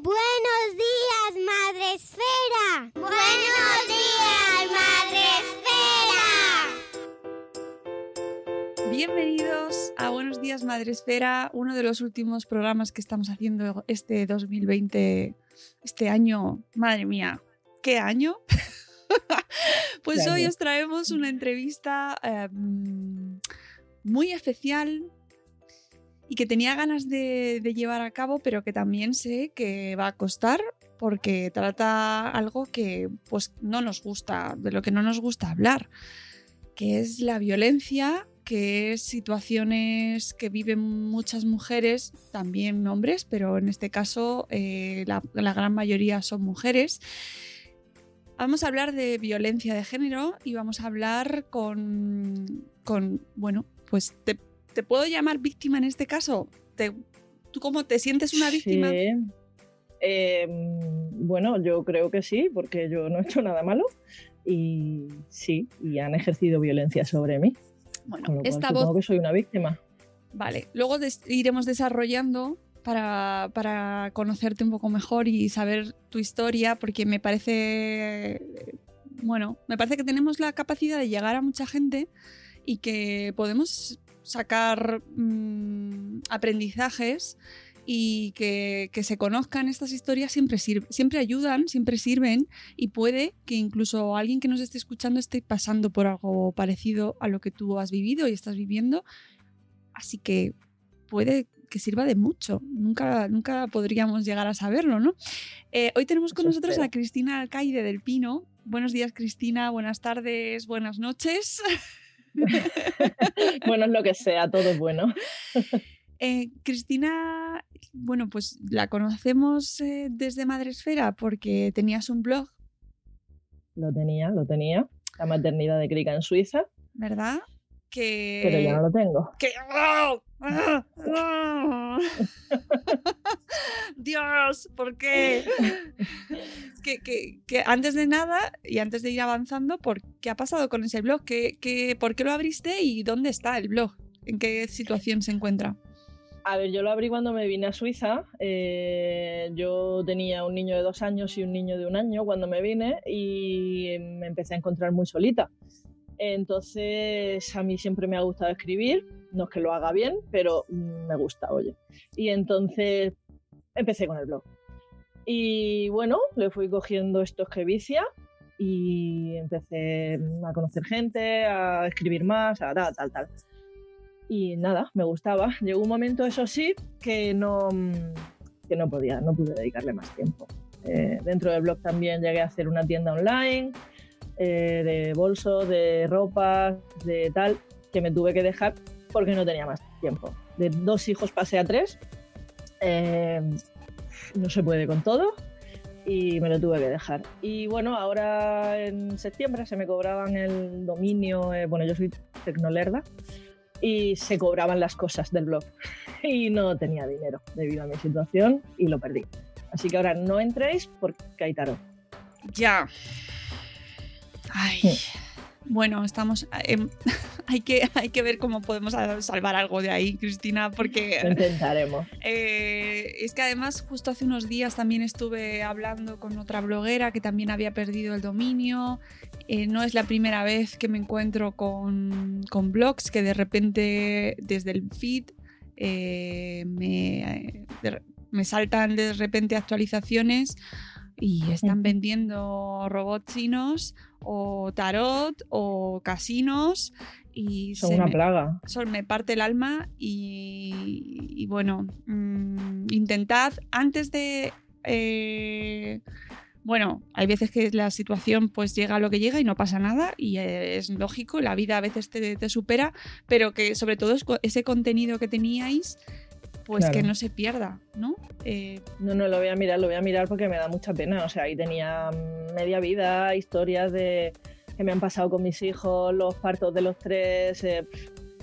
Buenos días, Madre Esfera. Buenos días, Madre Esfera. Bienvenidos a Buenos Días Madre Esfera, uno de los últimos programas que estamos haciendo este 2020, este año. Madre mía, ¿qué año? pues hoy os traemos una entrevista eh, muy especial y que tenía ganas de, llevar a cabo, pero que también sé que va a costar porque trata algo que pues no nos gusta, de lo que no nos gusta hablar, que es la violencia, que es situaciones que viven muchas mujeres, también hombres, pero en este caso eh, la, la gran mayoría son mujeres. Vamos a hablar de violencia de género y vamos a hablar con, con bueno, pues te, te puedo llamar víctima en este caso. ¿Te- ¿Tú cómo te sientes una víctima? Sí. Eh, bueno, yo creo que sí, porque yo no he hecho nada malo. Y sí, y han ejercido violencia sobre mí. Bueno, Con lo cual esta supongo voz que soy una víctima. Vale, luego des- iremos desarrollando para, para conocerte un poco mejor y saber tu historia, porque me parece, bueno, me parece que tenemos la capacidad de llegar a mucha gente y que podemos sacar mm, aprendizajes y que, que se conozcan estas historias siempre, siempre ayudan, siempre sirven y puede que incluso alguien que nos esté escuchando esté pasando por algo parecido a lo que tú has vivido y estás viviendo Así que puede que sirva de mucho. Nunca, nunca podríamos llegar a saberlo, ¿no? Eh, hoy tenemos con Eso nosotros a. Cristina Alcaide del Pino. Buenos días, Cristina. Buenas tardes, buenas noches. bueno, es lo que sea, todo es bueno. Eh, Cristina, bueno, pues la conocemos eh, desde Madresfera porque tenías un blog, Lo tenía, lo tenía. La maternidad de Krika en Suiza, ¿verdad? Que... pero ya no lo tengo. que ¡Ah! Dios, ¿por qué? que, que- que antes de nada y antes de ir avanzando, ¿por qué ha pasado con ese blog? ¿Qué, qué- por qué lo abriste y dónde está el blog? ¿En qué situación se encuentra? A ver, yo lo abrí cuando me vine a Suiza. eh, yo tenía un niño de dos años y un niño de un año cuando me vine y me empecé a encontrar muy solita. Entonces, a mí siempre me ha gustado escribir. No es que lo haga bien, pero me gusta, oye. Y entonces empecé con el blog. Y bueno, le fui cogiendo estos que vicia y empecé a conocer gente, a escribir más, a tal, tal, tal. Y nada, me gustaba. Llegó un momento, eso sí, que no, que no podía, no pude dedicarle más tiempo. Eh, dentro del blog también llegué a hacer una tienda online eh, de bolsos, de ropa, de tal, que me tuve que dejar porque no tenía más tiempo. De dos hijos pasé a tres. Eh, no se puede con todo y me lo tuve que dejar. Y bueno, ahora en septiembre se me cobraban el dominio, eh, bueno, yo soy tecnolerda, y se cobraban las cosas del blog y no tenía dinero debido a mi situación y lo perdí. Así que ahora no entréis porque hay. Ya. Ay. Sí. Bueno, estamos. em, hay, que, hay que ver cómo podemos salvar algo de ahí, Cristina, porque. Lo intentaremos. Eh, es que además justo hace unos días también estuve hablando con otra bloguera que también había perdido el dominio. Eh, no es la primera vez que me encuentro con, con blogs que de repente desde el feed eh, me, de- me saltan de repente actualizaciones y están vendiendo robots chinos o tarot o casinos y Son una me- plaga. eso me parte el alma y, y bueno, mm, intentad antes de... eh, bueno, hay veces que la situación pues llega a lo que llega y no pasa nada y eh, es lógico, la vida a veces te, te supera, pero que sobre todo ese contenido que teníais pues Claro. que no se pierda, ¿no? Eh, No, no, lo voy a mirar, lo voy a mirar porque me da mucha pena. O sea, ahí tenía media vida, historias de que me han pasado con mis hijos, los partos de los tres, eh,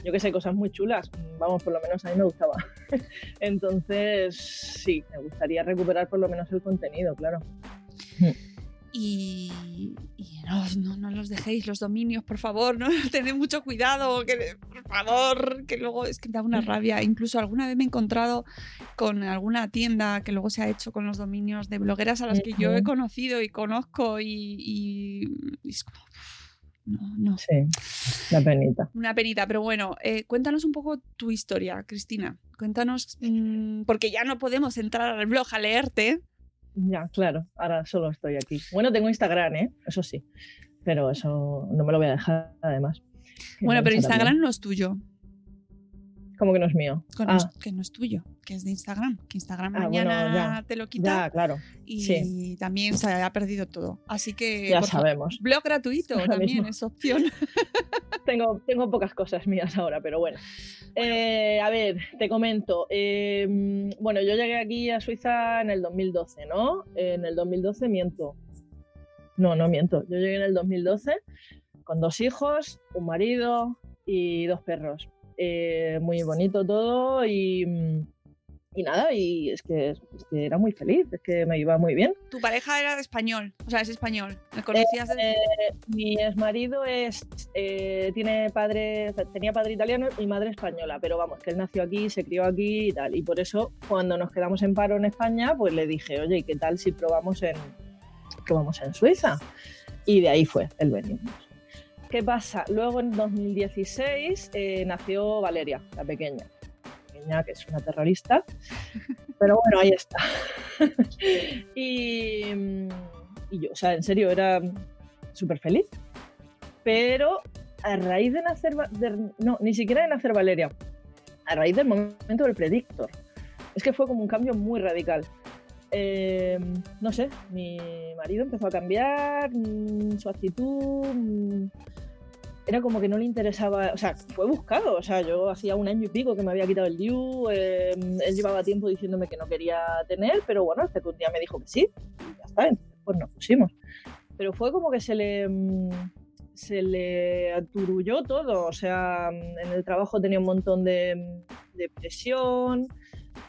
yo qué sé, cosas muy chulas. Vamos, por lo menos a mí me gustaba. Entonces, sí, me gustaría recuperar por lo menos el contenido, claro. Y, y no, no, no los dejéis los dominios, por favor, no tened mucho cuidado, que, por favor, que luego es que da una rabia. Incluso alguna vez me he encontrado con alguna tienda que luego se ha hecho con los dominios de blogueras a las que yo he conocido y conozco y, y- y es como, no, no. Sí, la penita. Una penita, pero bueno, eh, cuéntanos un poco tu historia, Cristina. Cuéntanos, mm, porque ya no podemos entrar al blog a leerte. Ya, claro, ahora solo estoy aquí. Bueno, tengo Instagram, ¿eh? Eso sí, pero eso no me lo voy a dejar además. Bueno, pero Instagram también. no es tuyo. Como que no es mío. Con- Ah, que no es tuyo, que es de Instagram. Que Instagram Ah, bueno, mañana ya. te lo quita ya, claro, y sí. también se ha perdido todo. Así que ya sabemos. blog gratuito Ahora también mismo. es opción. Tengo, tengo pocas cosas mías ahora, pero bueno. Eh, a ver, te comento. eh, mm, bueno, yo llegué aquí a Suiza en el 2012, ¿no? En el 2012 miento. No, no miento. Yo llegué en el 2012 con dos hijos, un marido y dos perros. Eh, muy bonito todo y, mm, y nada, y es que, es que era muy feliz, es que me iba muy bien. tu pareja era de español, o sea, es español. ¿Me conocías de- Eh, mi exmarido es, eh, tiene padre, tenía padre italiano y madre española, pero vamos, que él nació aquí, se crió aquí y tal. Y por eso, cuando nos quedamos en paro en España, pues le dije, oye, ¿y qué tal si probamos en, probamos en Suiza? Y de ahí fue el venirnos. ¿Qué pasa? Luego en 2016 eh, nació Valeria, la pequeña. La pequeña, que es una terrorista. Pero bueno, ahí está. y, mm, y yo, o sea, en serio, era súper feliz. Pero a raíz de nacer, de- no, ni siquiera de nacer Valeria, a raíz del momento del predictor. Es que fue como un cambio muy radical. Eh, no sé, mi marido empezó a cambiar, mm, su actitud, mm, era como que no le interesaba, o sea, fue buscado, o sea, yo hacía un año y pico que me había quitado el DIU, eh, él llevaba tiempo diciéndome que no quería tener, pero bueno, hasta que un día me dijo que sí, y ya está, entonces pues nos pusimos. Pero fue como que se le, mm, se le aturulló todo, o sea, mm, en el trabajo tenía un montón de, de presión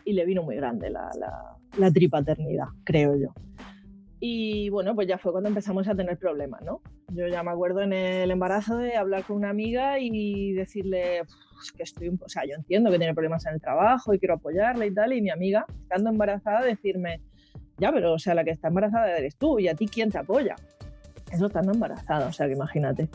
y le vino muy grande la, la, la tripaternidad, creo yo. Y bueno, pues ya fue cuando empezamos a tener problemas, ¿no? Yo ya me acuerdo en el embarazo de hablar con una amiga y decirle "Uf, que estoy, o sea, yo entiendo que tiene problemas en el trabajo y quiero apoyarla y tal, y mi amiga, estando embarazada, decirme, ya, pero o sea, la que está embarazada eres tú, y a ti quién te apoya. Eso estando embarazada, o sea, que imagínate.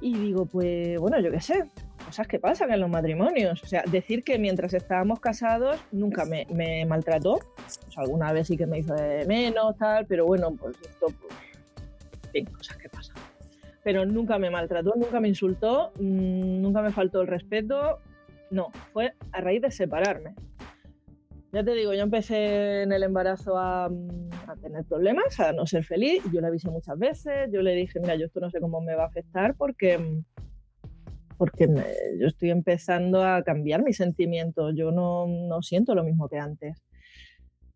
Y digo, pues bueno, yo qué sé, cosas que pasan en los matrimonios. O sea, decir que mientras estábamos casados nunca me, me maltrató. Sea, alguna vez sí que me hizo de menos, tal, pero bueno, pues esto, pues, en cosas que pasan. Pero nunca me maltrató, nunca me insultó, mm, nunca me faltó el respeto. No, fue a raíz de separarme. Ya te digo, yo empecé en el embarazo a, mm, a tener problemas, a no ser feliz. Yo le avisé muchas veces. Yo le dije, mira, yo esto no sé cómo me va a afectar porque, mm, porque me- yo estoy empezando a cambiar mis sentimientos. Yo no, no siento lo mismo que antes.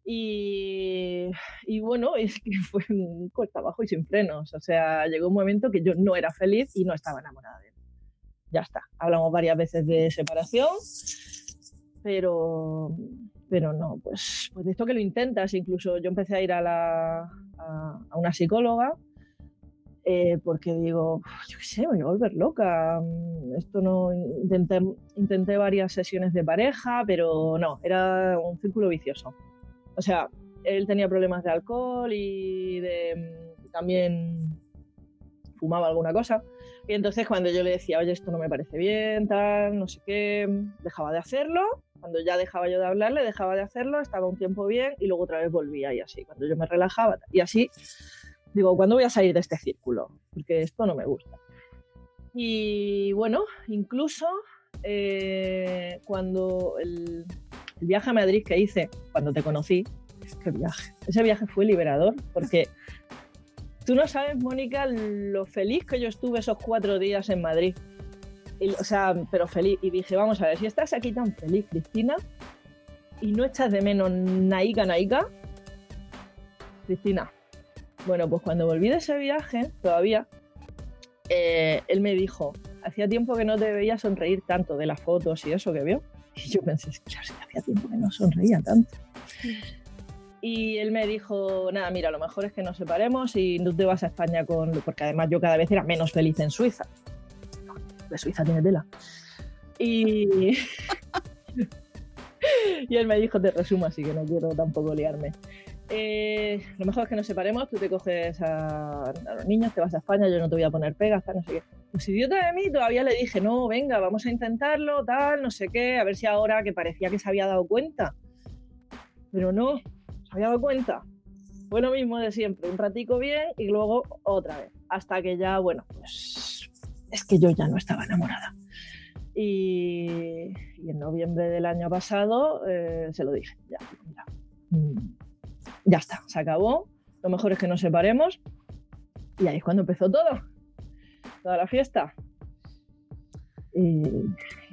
Y, y bueno, es que fue un cuesta abajo y sin frenos. O sea, llegó un momento que yo no era feliz y no estaba enamorada de él. Ya está. Hablamos varias veces de separación, pero pero no, pues, pues de esto que lo intentas, incluso yo empecé a ir a, la, a, a una psicóloga eh, porque digo, yo qué sé, me voy a volver loca. Mm, esto no. Intenté, intenté varias sesiones de pareja, pero no, era un círculo vicioso. O sea, él tenía problemas de alcohol y de, mm, también fumaba alguna cosa. Y entonces cuando yo le decía, oye, esto no me parece bien, tal, no sé qué, dejaba de hacerlo. Cuando ya dejaba yo de hablarle, dejaba de hacerlo, estaba un tiempo bien y luego otra vez volvía y así. Cuando yo me relajaba y así digo, ¿cuándo voy a salir de este círculo? Porque esto no me gusta. Y bueno, incluso eh, cuando el, viaje a Madrid que hice, cuando te conocí, qué viaje. Ese viaje fue liberador porque tú no sabes, Mónica, lo feliz que yo estuve esos cuatro días en Madrid. o sea, pero feliz. Y dije, vamos a ver, si estás aquí tan feliz, Cristina, y no echas de menos Naika Naika, Cristina, bueno, pues cuando volví de ese viaje, todavía, eh, él me dijo, hacía tiempo que no te veía sonreír tanto de las fotos y eso que vio. Y yo pensé, claro, que hacía tiempo que no sonreía tanto. Y él me dijo, nada, mira, lo mejor es que nos separemos y no te vas a España con... Porque además yo cada vez era menos feliz en Suiza. De Suiza tiene tela. Y... y él me dijo, te resumo, así que no quiero tampoco liarme. Eh, lo mejor es que nos separemos, tú te coges a, los niños, te vas a España, yo no te voy a poner pegas, tal, no sé qué. Pues idiota de mí, todavía le dije, no, venga, vamos a intentarlo, tal, no sé qué, a ver si ahora que parecía que se había dado cuenta. Pero no, se había dado cuenta. Fue lo mismo de siempre, un ratico bien y luego otra vez. Hasta que ya, bueno, pues es que yo ya no estaba enamorada. Y, en noviembre del año pasado eh, se lo dije, ya, mira, mm, ya está, se acabó. Lo mejor es que nos separemos. Y ahí es cuando empezó todo. Toda la fiesta. Y,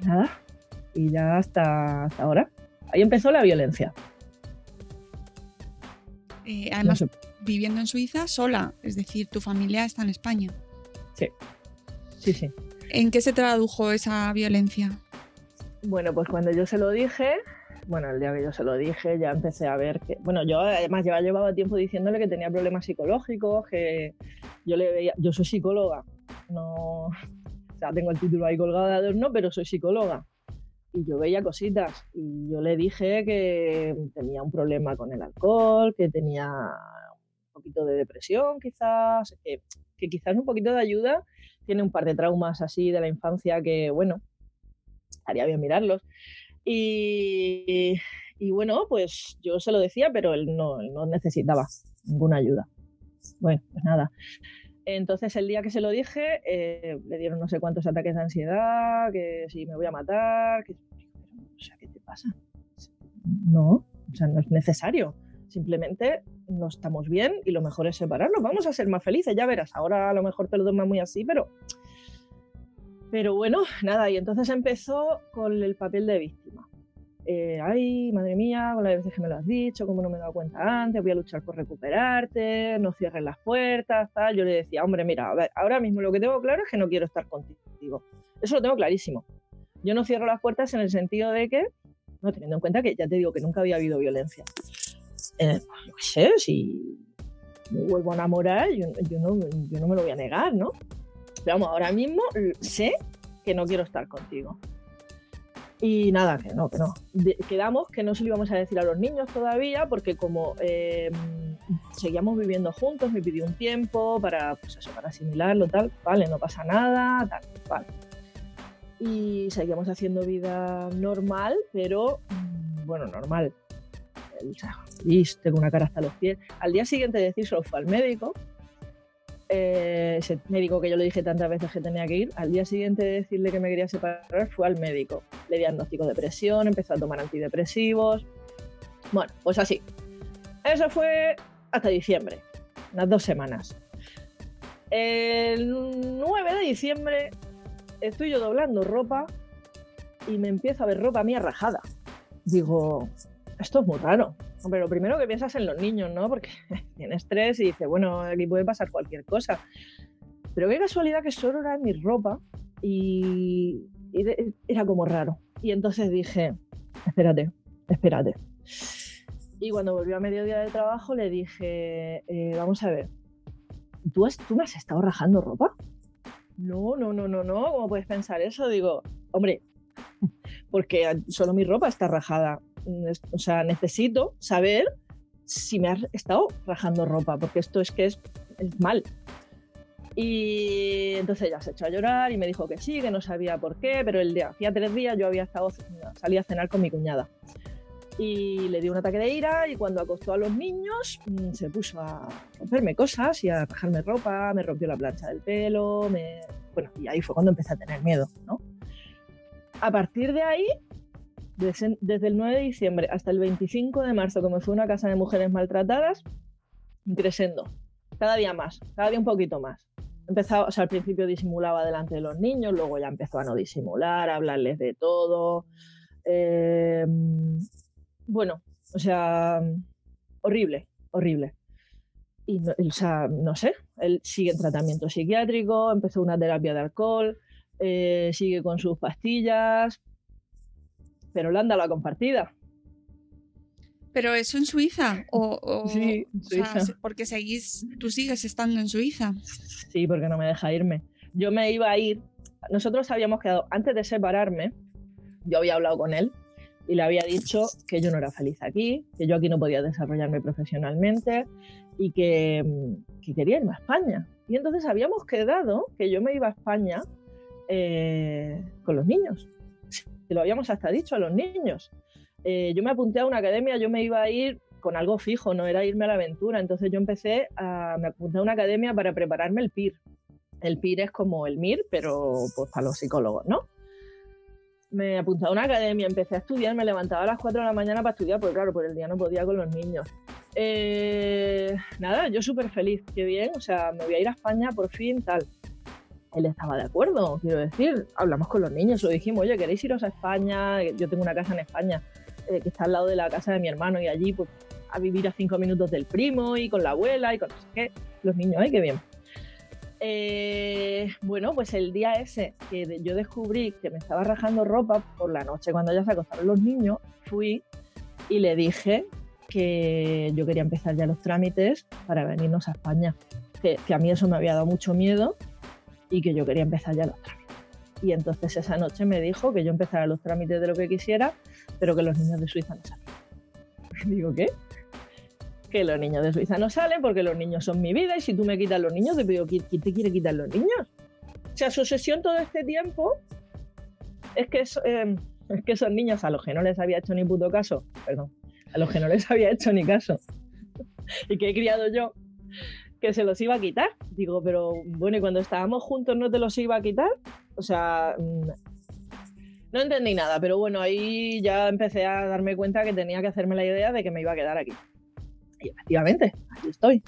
nada. Y ya hasta, hasta ahora. Ahí empezó la violencia. Eh, además, viviendo en Suiza sola, es decir, tu familia está en España. Sí, sí, sí. ¿En qué se tradujo esa violencia? Bueno, pues cuando yo se lo dije, bueno, el día que yo se lo dije, ya empecé a ver que, bueno, yo además llevaba, llevaba tiempo diciéndole que tenía problemas psicológicos, que yo le veía, yo soy psicóloga, no, o sea, tengo el título ahí colgado de adorno, pero soy psicóloga. Y yo veía cositas y yo le dije que tenía un problema con el alcohol, que tenía un poquito de depresión quizás, que, que quizás un poquito de ayuda, tiene un par de traumas así de la infancia que, bueno, haría bien mirarlos. Y, bueno, pues yo se lo decía, pero él no, no necesitaba ninguna ayuda. Bueno, pues nada. Entonces el día que se lo dije, eh, le dieron no sé cuántos ataques de ansiedad, que si me voy a matar, que... O sea, ¿qué te pasa? No, o sea, no es necesario. Simplemente no estamos bien y lo mejor es separarnos. Vamos a ser más felices, ya verás. Ahora a lo mejor te lo tomas muy así, pero pero bueno, nada, y entonces empezó con el papel de víctima. Eh, ay, madre mía, con las veces que me lo has dicho, cómo no me he dado cuenta antes, voy a luchar por recuperarte, no cierres las puertas, tal. Yo le decía, hombre, mira, a ver, ahora mismo lo que tengo claro es que no quiero estar contigo. Eso lo tengo clarísimo. Yo no cierro las puertas en el sentido de que, no teniendo en cuenta que ya te digo que nunca había habido violencia. Eh, qué sé, si me vuelvo a enamorar, yo, no, yo no me lo voy a negar, ¿no? Pero vamos, ahora mismo sé que no quiero estar contigo. Y nada, que no, que no. quedamos que no se lo íbamos a decir a los niños todavía, porque como em, seguíamos viviendo juntos, me pidió un tiempo para, pues eso, para asimilarlo, tal, vale, no pasa nada, tal, vale. Y seguíamos haciendo vida normal, pero mm, bueno, normal. tengo una cara hasta los pies. Al día siguiente de decírselo fue al médico eh, ese médico que yo le dije tantas veces que tenía que ir, al día siguiente de decirle que me quería separar, fue al médico. Le diagnosticó depresión, empezó a tomar antidepresivos. Bueno, pues así. Eso fue hasta diciembre, unas dos semanas. El 9 de diciembre estoy yo doblando ropa y me empiezo a ver ropa mía rajada. Digo, esto es muy raro. Hombre, lo primero que piensas en los niños, ¿no? Porque tiene estrés y dice, bueno, aquí puede pasar cualquier cosa. Pero qué casualidad que solo era mi ropa y, era como raro. Y entonces dije, espérate, espérate. Y cuando volvió a mediodía de trabajo le dije, eh, vamos a ver, ¿tú, has- ¿tú me has estado rajando ropa? No, no, no, no, no, ¿cómo puedes pensar eso? Digo, hombre, porque solo mi ropa está rajada. Mm, O sea, necesito saber si me has estado rajando ropa, porque esto es que es, es mal. Y entonces ella se echó a llorar y me dijo que sí, que no sabía por qué, pero el día, hacía tres días yo había estado, salí a cenar con mi cuñada. Y le dio un ataque de ira y cuando acostó a los niños mm, se puso a romperme cosas y a rajarme ropa, me rompió la plancha del pelo, me... bueno, y ahí fue cuando empecé a tener miedo, ¿no? A partir de ahí, desde, el 9 de diciembre hasta el 25 de marzo, fue una casa de mujeres maltratadas, creciendo, cada día más, cada día un poquito más. Empezaba, o sea, al principio disimulaba delante de los niños, luego ya empezó a no disimular, a hablarles de todo. Eh, bueno, o sea, horrible, horrible. Y, o sea, no sé, él sigue en tratamiento psiquiátrico, empezó una terapia de alcohol, eh, sigue con sus pastillas, pero le han dado la compartida. ¿Pero eso en Suiza? ¿O, o- Sí, en o sea, Suiza. porque seguís, tú sigues estando en Suiza. Sí, porque no me deja irme. Yo me iba a ir. Nosotros habíamos quedado, antes de separarme, yo había hablado con él y le había dicho que yo no era feliz aquí, que yo aquí no podía desarrollarme profesionalmente y que, mm, que quería irme a España. Y entonces habíamos quedado que yo me iba a España eh, con los niños. Se lo habíamos hasta dicho a los niños. Eh, yo me apunté a una academia, yo me iba a ir con algo fijo, no era irme a la aventura. Entonces yo empecé a, me apunté a una academia para prepararme el PIR. El PIR es como el MIR, pero pues para los psicólogos, ¿no? Me apunté a una academia, empecé a estudiar, me levantaba a las 4 de la mañana para estudiar, porque claro, por el día no podía con los niños. Eh, nada, yo súper feliz, qué bien, o sea, me voy a ir a España por fin, tal. Él estaba de acuerdo, quiero decir, hablamos con los niños, lo dijimos, oye, ¿queréis iros a España? Yo tengo una casa en España eh, que está al lado de la casa de mi hermano y allí pues a vivir a cinco minutos del primo y con la abuela y con no sé qué. Los niños, ¡ay, qué bien! Eh, bueno, pues el día ese que yo descubrí que me estaba rajando ropa por la noche cuando ya se acostaron los niños, fui y le dije que yo quería empezar ya los trámites para venirnos a España. Que, que a mí eso me había dado mucho miedo y que yo quería empezar ya los trámites. Y entonces esa noche me dijo que yo empezara los trámites de lo que quisiera, pero que los niños de Suiza no salen. Digo, ¿qué? Que los niños de Suiza no salen porque los niños son mi vida y si tú me quitas los niños, te pido, ¿quién te quiere quitar los niños? O sea, su obsesión todo este tiempo es que, es, eh, es que esos niños a los que no les había hecho ni puto caso, perdón, a los que no les había hecho ni caso y que he criado yo, que se los iba a quitar. Digo, pero bueno, y cuando estábamos juntos no te los iba a quitar. O sea, mm, no entendí nada, pero bueno, ahí ya empecé a darme cuenta que tenía que hacerme la idea de que me iba a quedar aquí. Y efectivamente, aquí estoy.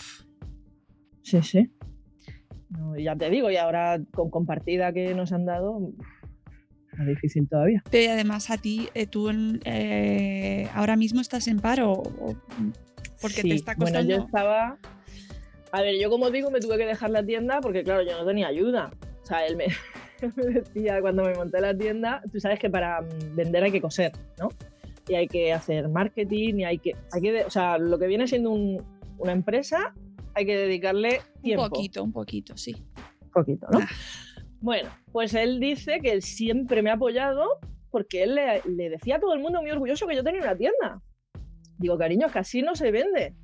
Sí, sí. No, ya te digo, y ahora con compartida que nos han dado, más difícil todavía. Pero además a ti, eh, tú eh, ahora mismo estás en paro. porque te está Bueno, costando. yo estaba. A ver, yo como digo, me tuve que dejar la tienda porque, claro, yo no tenía ayuda. O sea, él me, me decía cuando me monté la tienda, tú sabes que para mm, vender hay que coser, ¿no? Y hay que hacer marketing y hay que. Hay que o sea, lo que viene siendo un- una empresa, hay que dedicarle tiempo. Un poquito, un poquito, sí. poquito, ¿no? Ah. Bueno, pues él dice que él siempre me ha apoyado porque él le, le decía a todo el mundo muy orgulloso que yo tenía una tienda. Digo, cariño, es que así no se vende.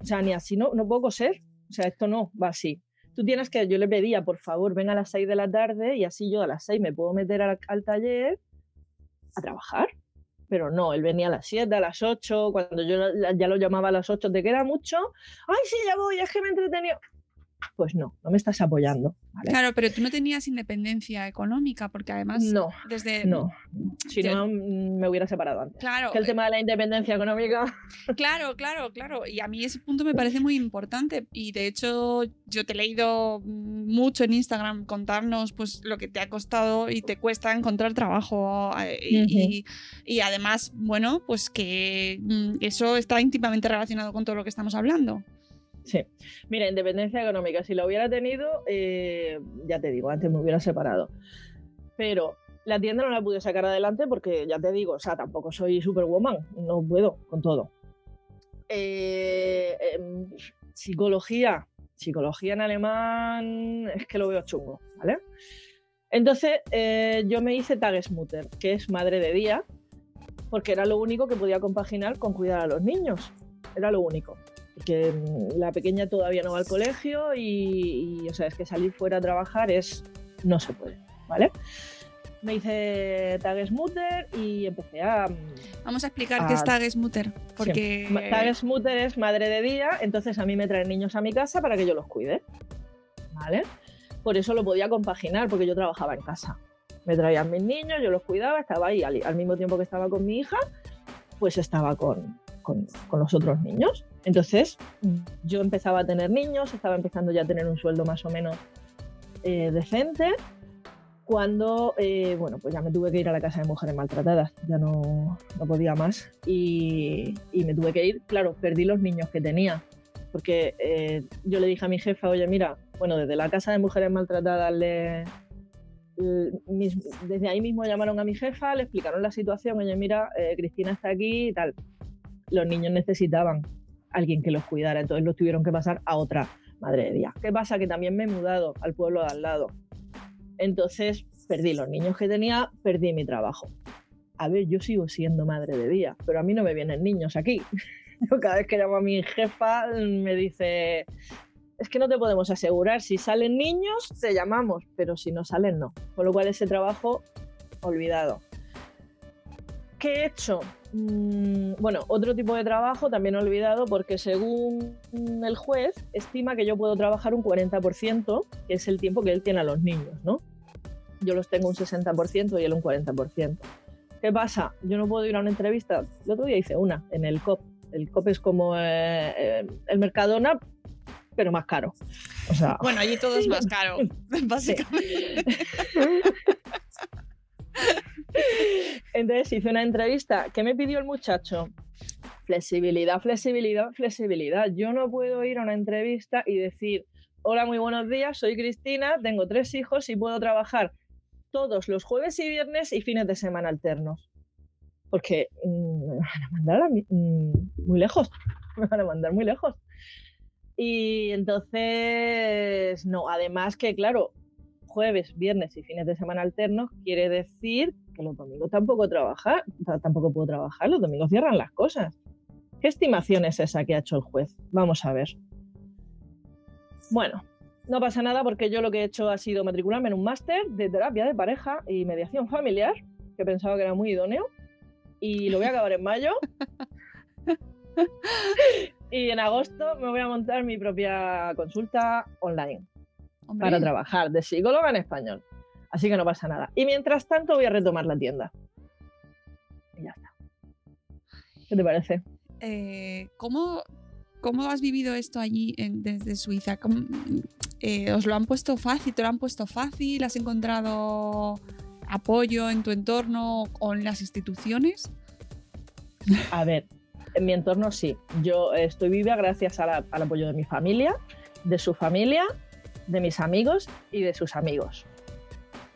O sea, ni así no, no puedo coser. O sea, esto no va así. Tú tienes que, yo le pedía, por favor, ven a las 6 de la tarde y así yo a las 6 me puedo meter al, al taller a trabajar. Pero no, él venía a las 7, a las 8, cuando yo ya lo llamaba a las 8, ¿te queda mucho? Ay, sí, ya voy, es que me he entretenido. Pues no, no me estás apoyando. ¿vale? Claro, pero tú no tenías independencia económica, porque además No, desde no. Si no, me hubiera separado antes. Claro, Que el tema de la independencia económica. Claro, claro, claro. Y a mí ese punto me parece muy importante. Y de hecho, yo te he leído mucho en Instagram contarnos pues lo que te ha costado y te cuesta encontrar trabajo. eh, Y, y- y además, bueno, pues que mm, eso está íntimamente relacionado con todo lo que estamos hablando. Sí. Mira, independencia económica, si la hubiera tenido, eh, ya te digo, antes me hubiera separado. Pero La tienda no la pude sacar adelante porque, ya te digo, o sea, tampoco soy superwoman, no puedo con todo. Eh, em, psicología, psicología en alemán es que lo veo chungo, ¿vale? Entonces eh, yo me hice Tagesmutter, que es madre de día, porque era lo único que podía compaginar con cuidar a los niños. Era lo único. Que mm, la pequeña todavía no va al colegio y, y, o sea, es que salir fuera a trabajar es no se puede, ¿vale? Me hice Tagesmutter y empecé a... mm, Vamos a explicar Ah, qué es Tagesmutter, porque Sí. Tagesmutter es madre de día, entonces a mí me traen niños a mi casa para que yo los cuide. ¿Vale? Por eso lo podía compaginar, porque yo trabajaba en casa. Me traían mis niños, yo los cuidaba, estaba ahí al, al mismo tiempo que estaba con mi hija, pues estaba con, con- con los otros niños. Entonces yo empezaba a tener niños, estaba empezando ya a tener un sueldo más o menos eh, decente. Cuando, eh, bueno, pues ya me tuve que ir a la casa de mujeres maltratadas, ya no, no podía más y, y me tuve que ir, claro, perdí los niños que tenía, porque eh, yo le dije a mi jefa, oye, mira, bueno, desde la casa de mujeres maltratadas le, desde ahí mismo llamaron a mi jefa, le explicaron la situación, oye, mira, eh, Cristina está aquí y tal. Los niños necesitaban alguien que los cuidara, entonces los tuvieron que pasar a otra madre de día. ¿Qué pasa? Que también me he mudado al pueblo de al lado. Entonces perdí los niños que tenía, perdí mi trabajo. A ver, yo sigo siendo madre de día, pero a mí no me vienen niños aquí. Yo cada vez que llamo a mi jefa me dice, es que no te podemos asegurar, si salen niños te llamamos, pero si no salen no. Con lo cual ese trabajo olvidado. ¿Qué he hecho? Mm, bueno, otro tipo de trabajo también olvidado porque según el juez estima que yo puedo trabajar un 40%, que es el tiempo que él tiene a los niños, ¿no? Yo los tengo un 60% y él un 40%. ¿Qué pasa? Yo no puedo ir a una entrevista. El otro día hice una en el COP. El COP es como eh, eh, el Mercadona, pero más caro. O sea, bueno, allí todo es más caro, básicamente. Entonces hice una entrevista. ¿Qué me pidió el muchacho? Flexibilidad, flexibilidad, flexibilidad. Yo no puedo ir a una entrevista y decir, hola, muy buenos días, soy Cristina, tengo tres hijos y puedo trabajar todos los jueves y viernes y fines de semana alternos. Porque mm, me van a mandar a mí- mm, muy lejos, me van a mandar muy lejos. Y entonces, no, además que, claro, jueves, viernes y fines de semana alternos quiere decir que los domingos tampoco trabajar, ta- tampoco puedo trabajar, los domingos cierran las cosas. ¿Qué estimación es esa que ha hecho el juez? Vamos a ver. Bueno, no pasa nada porque yo lo que he hecho ha sido matricularme en un máster de terapia de pareja y mediación familiar, que pensaba que era muy idóneo, y lo voy a acabar en mayo. y en agosto me voy a montar mi propia consulta online Hombre, para trabajar de psicóloga en español. Así que no pasa nada. Y mientras tanto voy a retomar la tienda. Y ya está. ¿Qué te parece? eh, ¿cómo, ¿Cómo has vivido esto allí en- desde Suiza? ¿Cómo- eh, ¿Os lo han puesto fácil? ¿Te lo han puesto fácil? ¿Has encontrado apoyo en tu entorno o en las instituciones? A ver, en mi entorno sí. Yo estoy viva gracias a la- al apoyo de mi familia, de su familia, de mis amigos y de sus amigos.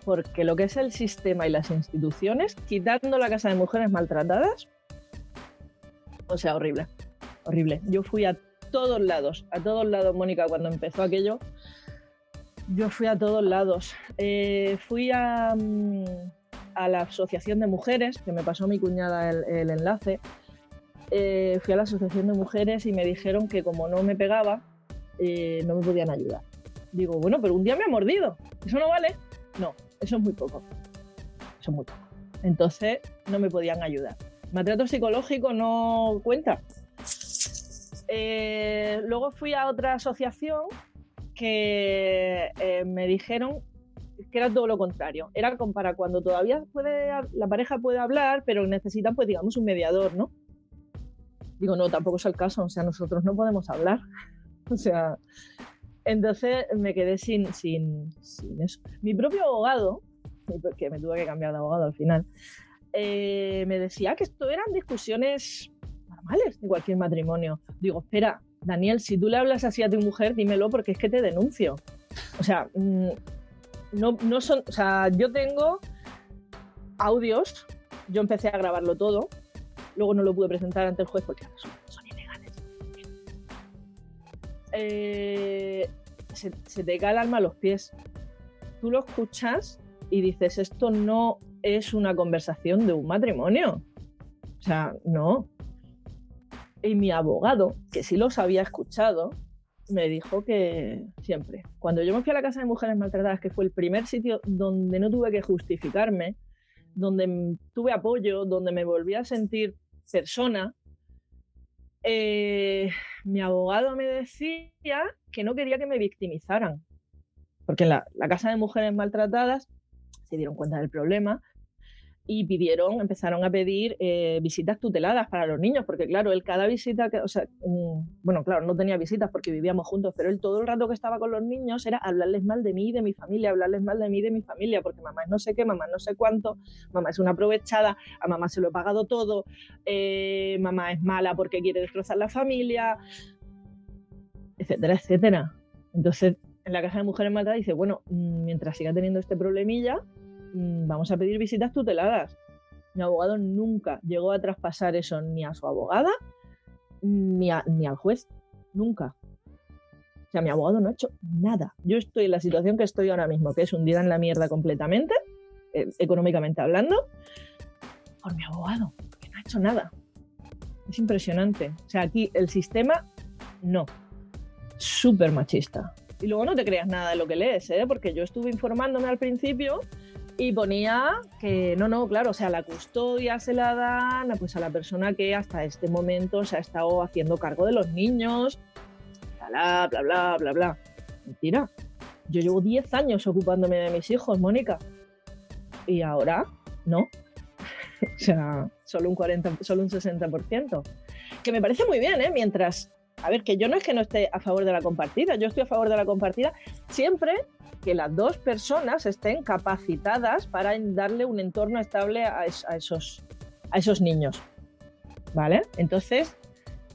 Porque lo que es el sistema y las instituciones, quitando la casa de mujeres maltratadas, o sea, horrible. Horrible. Yo fui a todos lados, a todos lados, Mónica, cuando empezó aquello. Yo fui a todos lados. Eh, fui a, mm, a la Asociación de Mujeres, que me pasó mi cuñada el, el enlace. Eh, fui a la Asociación de Mujeres y me dijeron que como no me pegaba, eh, no me podían ayudar. Digo, bueno, pero un día me ha mordido. ¿Eso no vale? No, eso es muy poco. Eso es muy poco. Entonces no me podían ayudar. Maltrato psicológico no cuenta. Eh, luego fui a otra asociación que eh, me dijeron que era todo lo contrario. Era como para cuando todavía puede, la pareja puede hablar, pero necesitan, pues digamos, un mediador, ¿no? Digo, no, tampoco es el caso. O sea, nosotros no podemos hablar. O sea, entonces me quedé sin, sin, sin eso. Mi propio abogado, que me tuve que cambiar de abogado al final, eh, me decía que esto eran discusiones normales de cualquier matrimonio. Digo, espera, Daniel, si tú le hablas así a tu mujer, dímelo porque es que te denuncio. O sea, mm, no, no son, o sea, yo tengo audios. Yo empecé a grabarlo todo. Luego no lo pude presentar ante el juez porque. Eh, se, se te cae el alma a los pies. Tú lo escuchas y dices, esto no es una conversación de un matrimonio. O sea, no. Y mi abogado, que sí los había escuchado, me dijo que siempre. Cuando yo me fui a la casa de mujeres maltratadas, que fue el primer sitio donde no tuve que justificarme, donde tuve apoyo, donde me volví a sentir persona, eh, mi abogado me decía que no quería que me victimizaran. Porque en la, la casa de mujeres maltratadas se dieron cuenta del problema y pidieron, empezaron a pedir eh, visitas tuteladas para los niños, porque claro, él cada visita, que, o sea, mm, bueno, claro, no tenía visitas porque vivíamos juntos, pero él todo el rato que estaba con los niños era hablarles mal de mí de mi familia, hablarles mal de mí de mi familia, porque mamá es no sé qué, mamá no sé cuánto, mamá es una aprovechada, a mamá se lo he pagado todo, eh, mamá es mala porque quiere destrozar la familia, etcétera, etcétera. Entonces, en la casa de mujeres matadas dice, bueno, mm, mientras siga teniendo este problemilla, vamos a pedir visitas tuteladas. Mi abogado nunca llegó a traspasar eso ni a su abogada ni, a- ni al juez. Nunca. O sea, mi abogado no ha hecho nada. Yo estoy en la situación que estoy ahora mismo, que es hundida en la mierda completamente, eh, económicamente hablando, por mi abogado, que no ha hecho nada. Es impresionante. O sea, aquí el sistema, no. Súper machista. Y luego no te creas nada de lo que lees, ¿eh? porque yo estuve informándome al principio y ponía que no, no, claro, o sea, la custodia se la dan pues, a la persona que hasta este momento se ha estado haciendo cargo de los niños, bla, bla, bla, bla, bla. Mentira. Yo llevo 10 años ocupándome de mis hijos, Mónica. Y ahora, no. o sea, solo un 40, solo un 60%. Que me parece muy bien, ¿eh? Mientras a ver, que yo no es que no esté a favor de la compartida, yo estoy a favor de la compartida siempre que las dos personas estén capacitadas para darle un entorno estable a, es- a esos, a esos niños. ¿Vale? Entonces,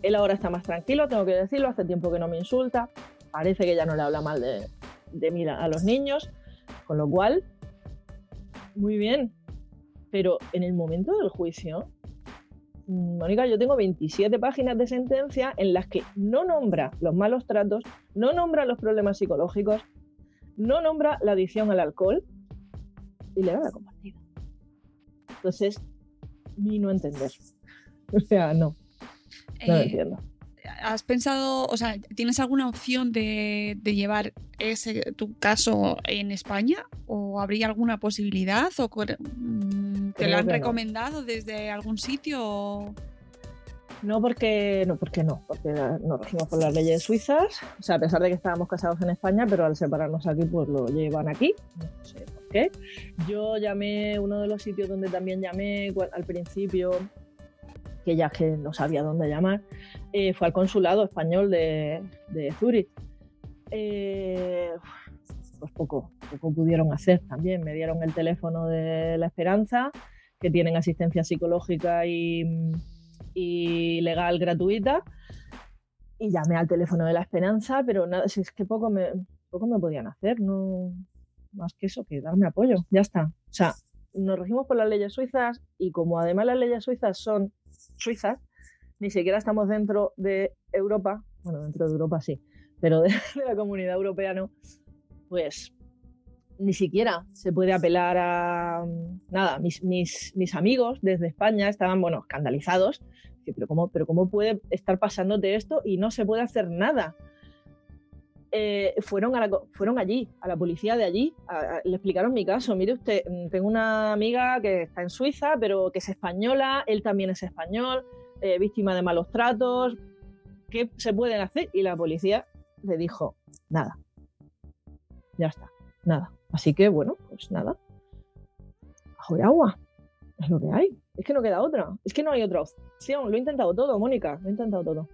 él ahora está más tranquilo, tengo que decirlo, hace tiempo que no me insulta, parece que ya no le habla mal de, de mí a los niños, con lo cual, muy bien. Pero en el momento del juicio, Mm, Mónica, yo tengo 27 páginas de sentencia en las que no nombra los malos tratos, no nombra los problemas psicológicos, no nombra la adicción al alcohol y le da la compartida. Entonces, ni no entender. O sea, no, no lo Eh, entiendo. ¿Has pensado, o sea, tienes alguna opción de, de llevar ese tu caso en España? ¿O habría alguna posibilidad? ¿O mm, te Creo lo han no. recomendado desde algún sitio? No porque no, porque no, porque nos regimos por las leyes suizas, o sea, a pesar de que estábamos casados en España, pero al separarnos aquí, pues lo llevan aquí, no sé por qué. Yo llamé, uno de los sitios donde también llamé al principio, que ya que no sabía dónde llamar, eh, fue al consulado español de, de Zúrich. Eh, pues poco, poco pudieron hacer también. Me dieron el teléfono de La Esperanza, que tienen asistencia psicológica y, y legal gratuita. Y llamé al teléfono de La Esperanza, pero nada, si es que poco me, poco me podían hacer, no más que eso, que darme apoyo. Ya está. O sea, nos regimos por las leyes suizas y como además las leyes suizas son suizas, ni siquiera estamos dentro de Europa, bueno, dentro de Europa sí, pero de, de la comunidad europea no, pues ni siquiera se puede apelar a nada. Mis, mis, amigos desde España estaban, bueno, escandalizados. Pero ¿cómo, pero ¿cómo puede estar pasándote esto y no se puede hacer nada? Eh, fueron, fueron allí, a la policía de allí, le explicaron mi caso. Mire usted, mm, tengo una amiga que está en Suiza, pero que es española, él también es español, eh, víctima de malos tratos. ¿Qué se pueden hacer? Y la policía le dijo, nada. Ya está, nada. Así que, bueno, pues nada. Bajo de agua. Es lo que hay. Es que no queda otra. Es que no hay otra opción. Lo he intentado todo, Mónica. Lo he intentado todo.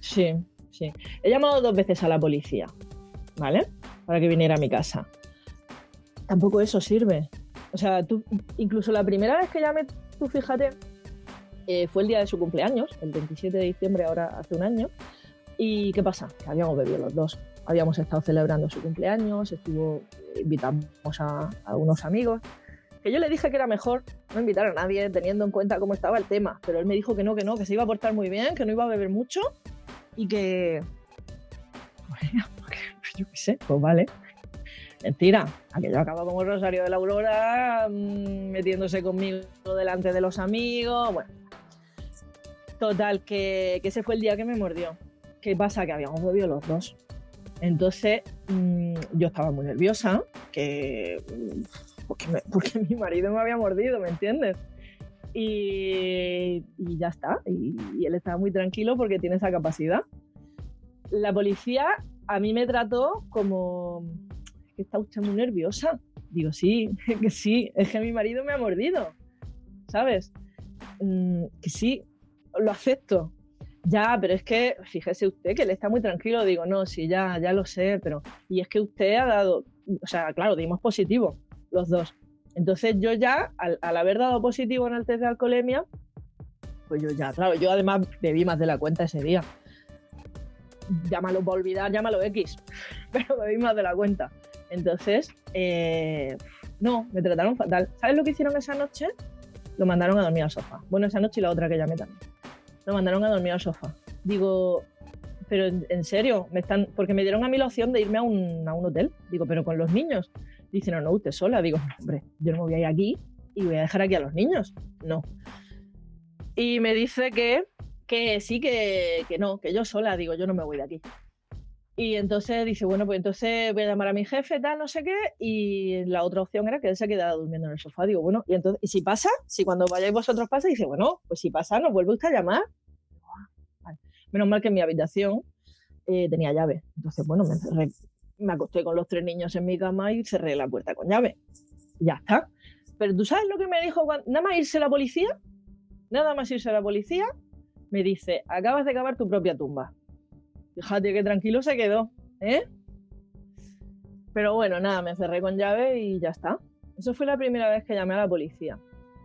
Sí, sí. He llamado dos veces a la policía, ¿vale? Para que viniera a mi casa. Tampoco eso sirve. O sea, tú, incluso la primera vez que llamé, tú fíjate, eh, fue el día de su cumpleaños, el 27 de diciembre, ahora hace un año. ¿Y qué pasa? Que habíamos bebido los dos. habíamos estado celebrando su cumpleaños, estuvo, invitamos a, unos amigos, que yo le dije que era mejor no invitar a nadie teniendo en cuenta cómo estaba el tema, pero él me dijo que no, que no, que se iba a portar muy bien, que no iba a beber mucho y que... Yo qué sé, pues vale. Mentira, aquello acaba como el Rosario de la Aurora, mmm, metiéndose conmigo delante de los amigos, bueno. Total, que, que, ese fue el día que me mordió. ¿Qué pasa? Que habíamos bebido los dos. Entonces, mmm, yo estaba muy nerviosa, que porque, me, porque, mi marido me había mordido, ¿me entiendes? Y, ya está. Y, él estaba muy tranquilo porque tiene esa capacidad. La policía a mí me trató como que está muy nerviosa. Digo, sí, que sí, es que mi marido me ha mordido, ¿sabes? Mm, que sí, lo acepto. Ya, pero es que fíjese usted que él está muy tranquilo. Digo, no, sí, ya, ya lo sé, pero. Y es que usted ha dado. O sea, claro, dimos positivo los dos. Entonces yo ya, al, al, haber dado positivo en el test de alcoholemia, pues yo ya, claro, yo además bebí más de la cuenta ese día. Llámalo para olvidar, llámalo X, pero bebí más de la cuenta. Entonces, eh, no, me trataron fatal. ¿Sabes lo que hicieron esa noche? Lo mandaron a dormir al sofá. Bueno, esa noche y la otra que llamé también. Lo mandaron a dormir al sofá. Digo, pero en, serio, me están, porque me dieron a mí la opción de irme a un, a un hotel. Digo, pero con los niños. Dice, no, no, usted sola. Digo, hombre, yo no me voy a ir aquí y voy a dejar aquí a los niños. No. Y me dice que, que sí, que, que no, que yo sola. Digo, yo no me voy de aquí. Y entonces dice, bueno, pues entonces voy a llamar a mi jefe, tal, no sé qué. Y la otra opción era que él se quedara durmiendo en el sofá. Digo, bueno, y entonces, ¿y si pasa? Si cuando vayáis vosotros pasa, dice, bueno, pues si pasa, nos vuelve usted a llamar. Vale. Menos mal que en mi habitación eh, tenía llave. Entonces, bueno, me me acosté con los tres niños en mi cama y cerré la puerta con llave. Ya está. Pero tú sabes lo que me dijo cuando... nada más irse la policía, nada más irse la policía, me dice, acabas de cavar tu propia tumba. Fíjate que tranquilo se quedó, ¿eh? Pero bueno, nada, me cerré con llave y ya está. Eso fue la primera vez que llamé a la policía.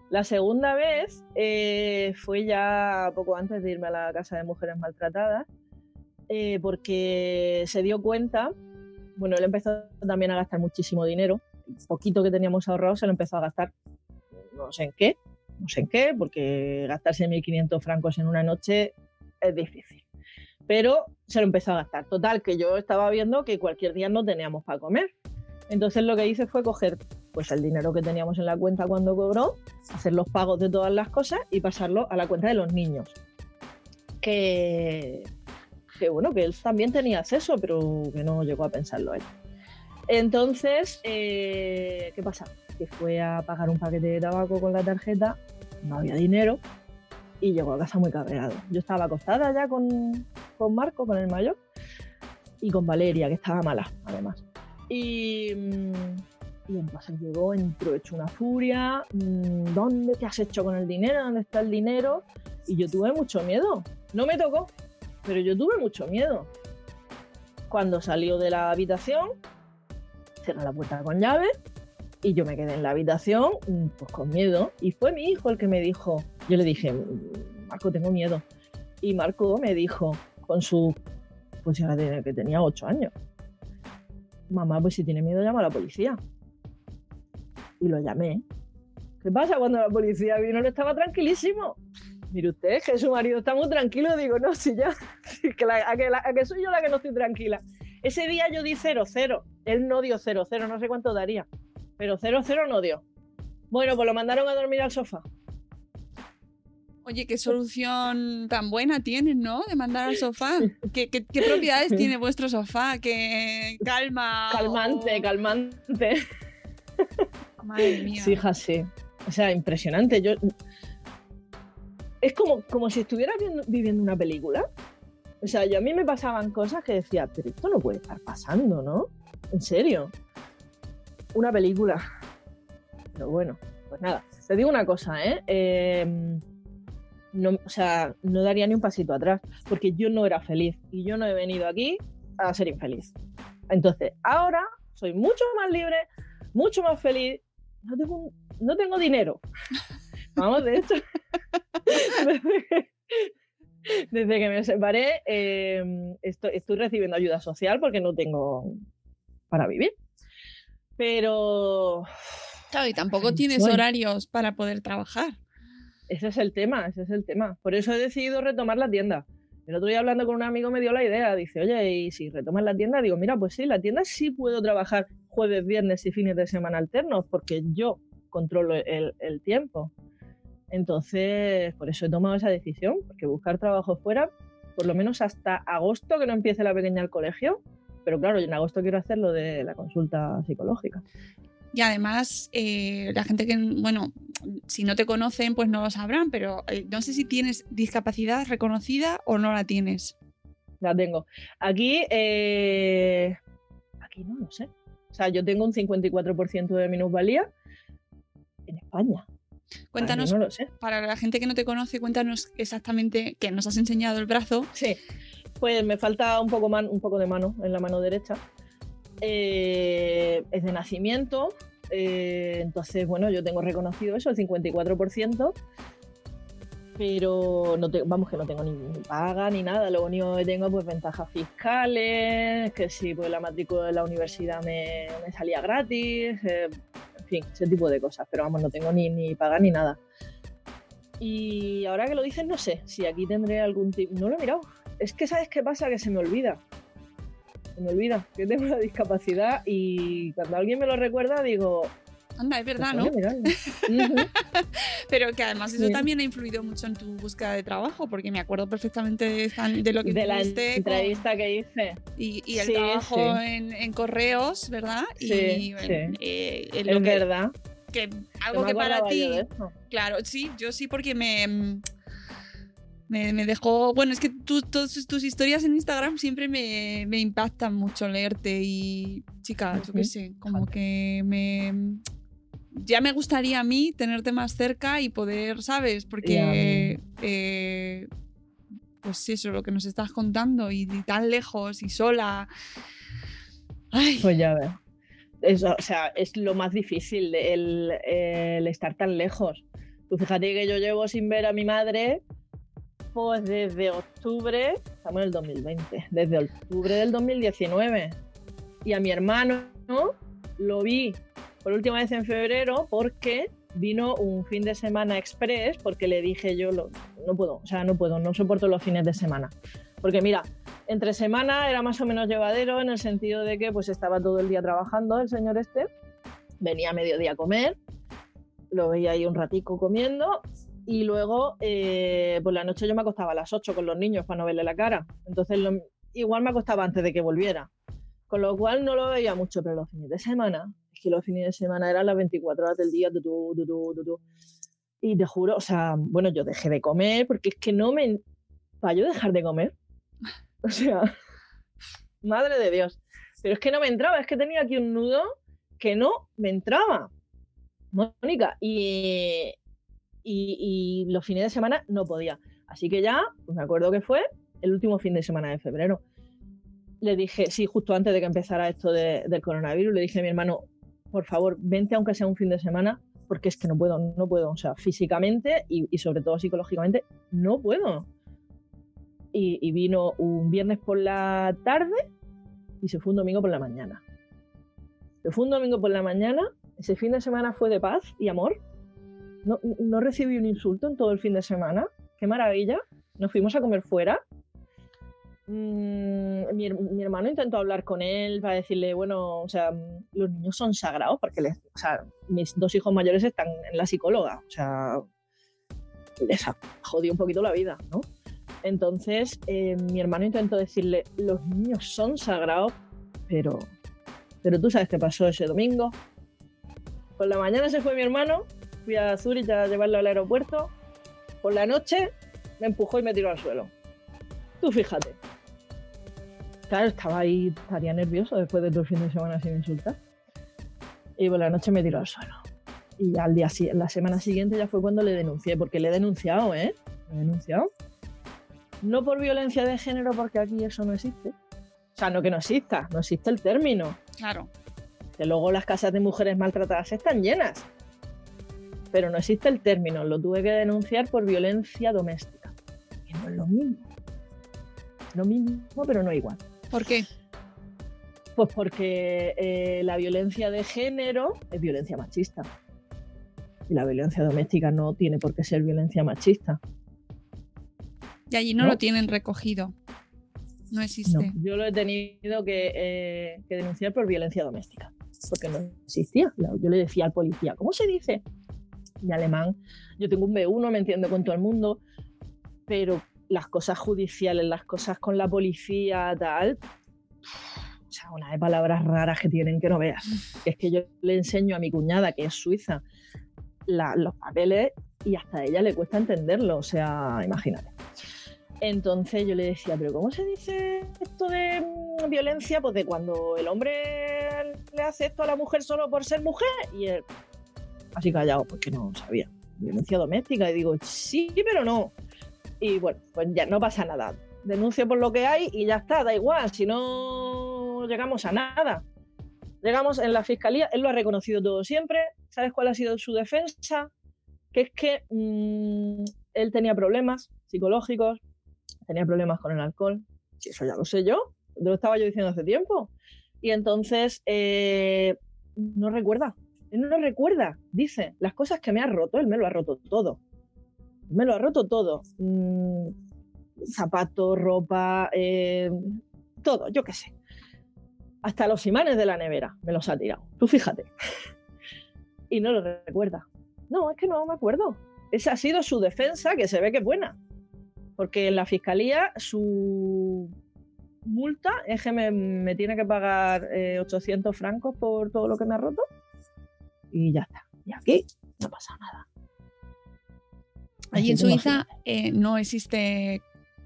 La segunda vez eh, fue ya poco antes de irme a la casa de mujeres maltratadas, eh, porque se dio cuenta bueno, él empezó también a gastar muchísimo dinero. El poquito que teníamos ahorrado se lo empezó a gastar, no sé en qué, no sé en qué, porque gastarse 1.500 francos en una noche es difícil. Pero se lo empezó a gastar. Total, que yo estaba viendo que cualquier día no teníamos para comer. Entonces lo que hice fue coger pues, el dinero que teníamos en la cuenta cuando cobró, hacer los pagos de todas las cosas y pasarlo a la cuenta de los niños. Que, que bueno, que él también tenía acceso, pero que no llegó a pensarlo él. Entonces, eh, ¿qué pasa? Que fue a pagar un paquete de tabaco con la tarjeta, no había dinero y llegó a casa muy cabreado. Yo estaba acostada ya con, con Marco, con el mayor, y con Valeria, que estaba mala, además. Y, y entonces llegó, entró hecho una furia. mm, ¿Dónde te has hecho con el dinero? ¿Dónde está el dinero? Y yo tuve mucho miedo. No me tocó, pero yo tuve mucho miedo. Cuando salió de la habitación, cerró la puerta con llave y yo me quedé en la habitación mm, pues con miedo. Y fue mi hijo el que me dijo, yo le dije, "Mm, Marco, tengo miedo. Y Marco me dijo, con su, pues ya que tenía ocho años, mamá, pues si tiene miedo llama a la policía. Y lo llamé. ¿Qué pasa? Cuando la policía vino, él estaba tranquilísimo. Mire usted, que su marido está muy tranquilo. Digo, no, si ya, que a, que a que soy yo la que no estoy tranquila. Ese día yo di 0-0. Él no dio 0-0, no sé cuánto daría. Pero 0-0 no dio. Bueno, pues lo mandaron a dormir al sofá. Oye, qué solución tan buena tienes, ¿no? De mandar al sofá. ¿Qué, qué- qué propiedades tiene vuestro sofá? ¿Qué calma? Calmante, o- calmante. Madre mía. Sí, hija, sí. O sea, impresionante. Yo... Es como, como si estuviera viendo- viviendo una película. O sea, yo a mí me pasaban cosas que decía, pero esto no puede estar pasando, ¿no? En serio. Una película. Pero bueno, pues nada. Te digo una cosa, ¿eh? Eh, no, o sea, no daría ni un pasito atrás, porque yo no era feliz y yo no he venido aquí a ser infeliz. Entonces, ahora soy mucho más libre, mucho más feliz. No tengo, no tengo dinero. Vamos, de hecho. desde que me separé, eh, estoy, estoy recibiendo ayuda social porque no tengo para vivir. Pero Claro, y tampoco tienes horarios para poder trabajar. Ese es el tema, ese es el tema. Por eso he decidido retomar la tienda. El otro día hablando con un amigo me dio la idea, dice, oye, ¿y si retomas la tienda? Digo, mira, pues sí, la tienda sí puedo trabajar jueves, viernes y fines de semana alternos, porque yo controlo el, tiempo. Entonces, por eso he tomado esa decisión, porque buscar trabajo fuera, por lo menos hasta agosto, que no empiece la pequeña al colegio, pero claro, en agosto quiero hacer lo de la consulta psicológica. Y además, eh, la gente que, bueno, si no te conocen, pues no lo sabrán, pero eh, no sé si tienes discapacidad reconocida o no la tienes. La tengo. Aquí, eh, aquí no lo sé. O sea, yo tengo un 54% de minusvalía en España. Cuéntanos, Aquí no lo sé. para la gente que no te conoce, cuéntanos exactamente que nos has enseñado el brazo. Sí. Pues me falta un poco, man- un poco de mano en la mano derecha. Eh, es de nacimiento. eh, entonces, bueno, yo tengo reconocido eso, el 54%. Pero no te- vamos que no tengo ni, paga ni nada. Lo único que tengo pues ventajas fiscales, que si pues la matrícula de la universidad me, me salía gratis, eh, en fin, ese tipo de cosas. Pero vamos, no tengo ni, ni paga ni nada. Y ahora que lo dices, no sé si aquí tendré algún tipo. No lo he mirado. Es que, ¿sabes qué pasa? Que se me olvida. Se me olvida que tengo una discapacidad y cuando alguien me lo recuerda digo. Anda, es verdad, "Pues, ¿no? coño, mirarlo". Ujú. Pero que además eso Sí. también ha influido mucho en tu búsqueda de trabajo, porque me acuerdo perfectamente de, lo que de la con- entrevista que hice. y, y el Sí, trabajo sí. En, en correos, ¿verdad? Sí, y sí. eh, en lo Es que, verdad. que algo que para ti, claro, sí, yo sí porque me mm, me, me dejó, bueno, es que tú- todas tus historias en Instagram siempre me, me impactan mucho leerte y chicas, yo qué sé, como que me ya me gustaría a mí tenerte más cerca y poder, ¿sabes? Porque eh, pues eso, lo que nos estás contando y, y tan lejos y sola. Ay, Pues ya ves. Eso, o sea, es lo más difícil, el, el estar tan lejos. Tú fíjate que yo llevo sin ver a mi madre, desde octubre, estamos en el 2020, desde octubre del 2019. Y a mi hermano ¿no? lo vi por última vez en febrero porque vino un fin de semana express, porque le dije yo, lo- no puedo, o sea, no puedo, no soporto los fines de semana. Porque mira, entre semana era más o menos llevadero en el sentido de que pues estaba todo el día trabajando el señor este, venía a mediodía a comer, lo veía ahí un ratico comiendo y luego eh, por la noche yo me acostaba a las 8 con los niños para no verle la cara. Entonces igual me acostaba antes de que volviera. Con lo cual no lo veía mucho, pero los fines de semana, que los fines de semana eran las 24 horas del día, tutú, tutú, tutú. Y te juro, o sea, bueno, yo dejé de comer porque es que no me... Para yo dejar de comer. O sea, madre de Dios. Pero es que no me entraba, es que tenía aquí un nudo que no me entraba. Mónica. Y, y, los fines de semana no podía. Así que ya, pues me acuerdo que fue el último fin de semana de febrero. Le dije, sí, justo antes de que empezara esto de- del coronavirus, le dije a mi hermano, por favor, vente aunque sea un fin de semana, porque es que no puedo, no puedo. O sea, físicamente y, sobre todo psicológicamente, no puedo. Y vino un viernes por la tarde y se fue un domingo por la mañana. Se fue un domingo por la mañana, ese fin de semana fue de paz y amor. No, recibí un insulto en todo el fin de semana. Qué maravilla. Nos fuimos a comer fuera. Mm, mi, her- mi hermano intentó hablar con él para decirle, bueno, o sea, los niños son sagrados porque les, o sea, mis dos hijos mayores están en la psicóloga. O sea, les ha jodido un poquito la vida, ¿no? Entonces, eh, mi hermano intentó decirle, los niños son sagrados, pero, pero tú sabes qué pasó ese domingo. Por la mañana se fue mi hermano, fui a Zurich a llevarlo al aeropuerto. Por la noche me empujó y me tiró al suelo. Tú fíjate. Claro, estaba ahí, estaría nervioso después de todo el fin de semana sin insultar. Y por la noche me tiró al suelo. Y al día la semana siguiente ya fue cuando le denuncié, porque le he denunciado, ¿eh? Le he denunciado. No por violencia de género, porque aquí eso no existe. O sea, no que no exista, no existe el término. claro. Que luego las casas de mujeres maltratadas están llenas. Pero no existe el término, lo tuve que denunciar por violencia doméstica. que no es lo mismo. Lo mismo, pero no igual. ¿Por qué? Pues porque eh, la violencia de género es violencia machista. Y la violencia doméstica no tiene por qué ser violencia machista. Y allí no, ¿No? lo tienen recogido. No existe. No, yo lo he tenido que, eh, que denunciar por violencia doméstica, porque no existía. Yo le decía al policía, ¿cómo se dice? En alemán, yo tengo un B1, me entiendo con todo el mundo, pero las cosas judiciales, las cosas con la policía, tal, o sea, una de palabras raras que tienen que no veas. Es que yo le enseño a mi cuñada, que es suiza, los papeles y hasta ella le cuesta entenderlo, o sea, imagínate. Entonces yo le decía, pero ¿cómo se dice esto de mm, violencia? Pues de cuando el hombre le hace esto a la mujer solo por ser mujer. Y él, así callado, porque no sabía. Violencia doméstica. Y digo, sí, pero no. Y bueno, pues ya no pasa nada. Denuncio por lo que hay y ya está, da igual. Si no llegamos a nada. Llegamos en la fiscalía, él lo ha reconocido todo siempre. ¿Sabes cuál ha sido su defensa? Que es que mm, él tenía problemas psicológicos, tenía problemas con el alcohol. Sí, eso ya lo sé yo, lo estaba yo diciendo hace tiempo. Y entonces eh, no recuerda, él no recuerda, dice, las cosas que me ha roto, él me lo ha roto todo. Me lo ha roto todo. Mm, zapatos, ropa, eh, todo, yo qué sé. Hasta los imanes de la nevera me los ha tirado. Tú fíjate. y no lo recuerda. No, es que no me acuerdo. Esa ha sido su defensa, que se ve que es buena. Porque en la fiscalía su multa es que me, tiene que pagar eh, 800 francos por todo lo que me ha roto. Y ya está. Y aquí no pasa nada. Allí en Suiza eh, no existe,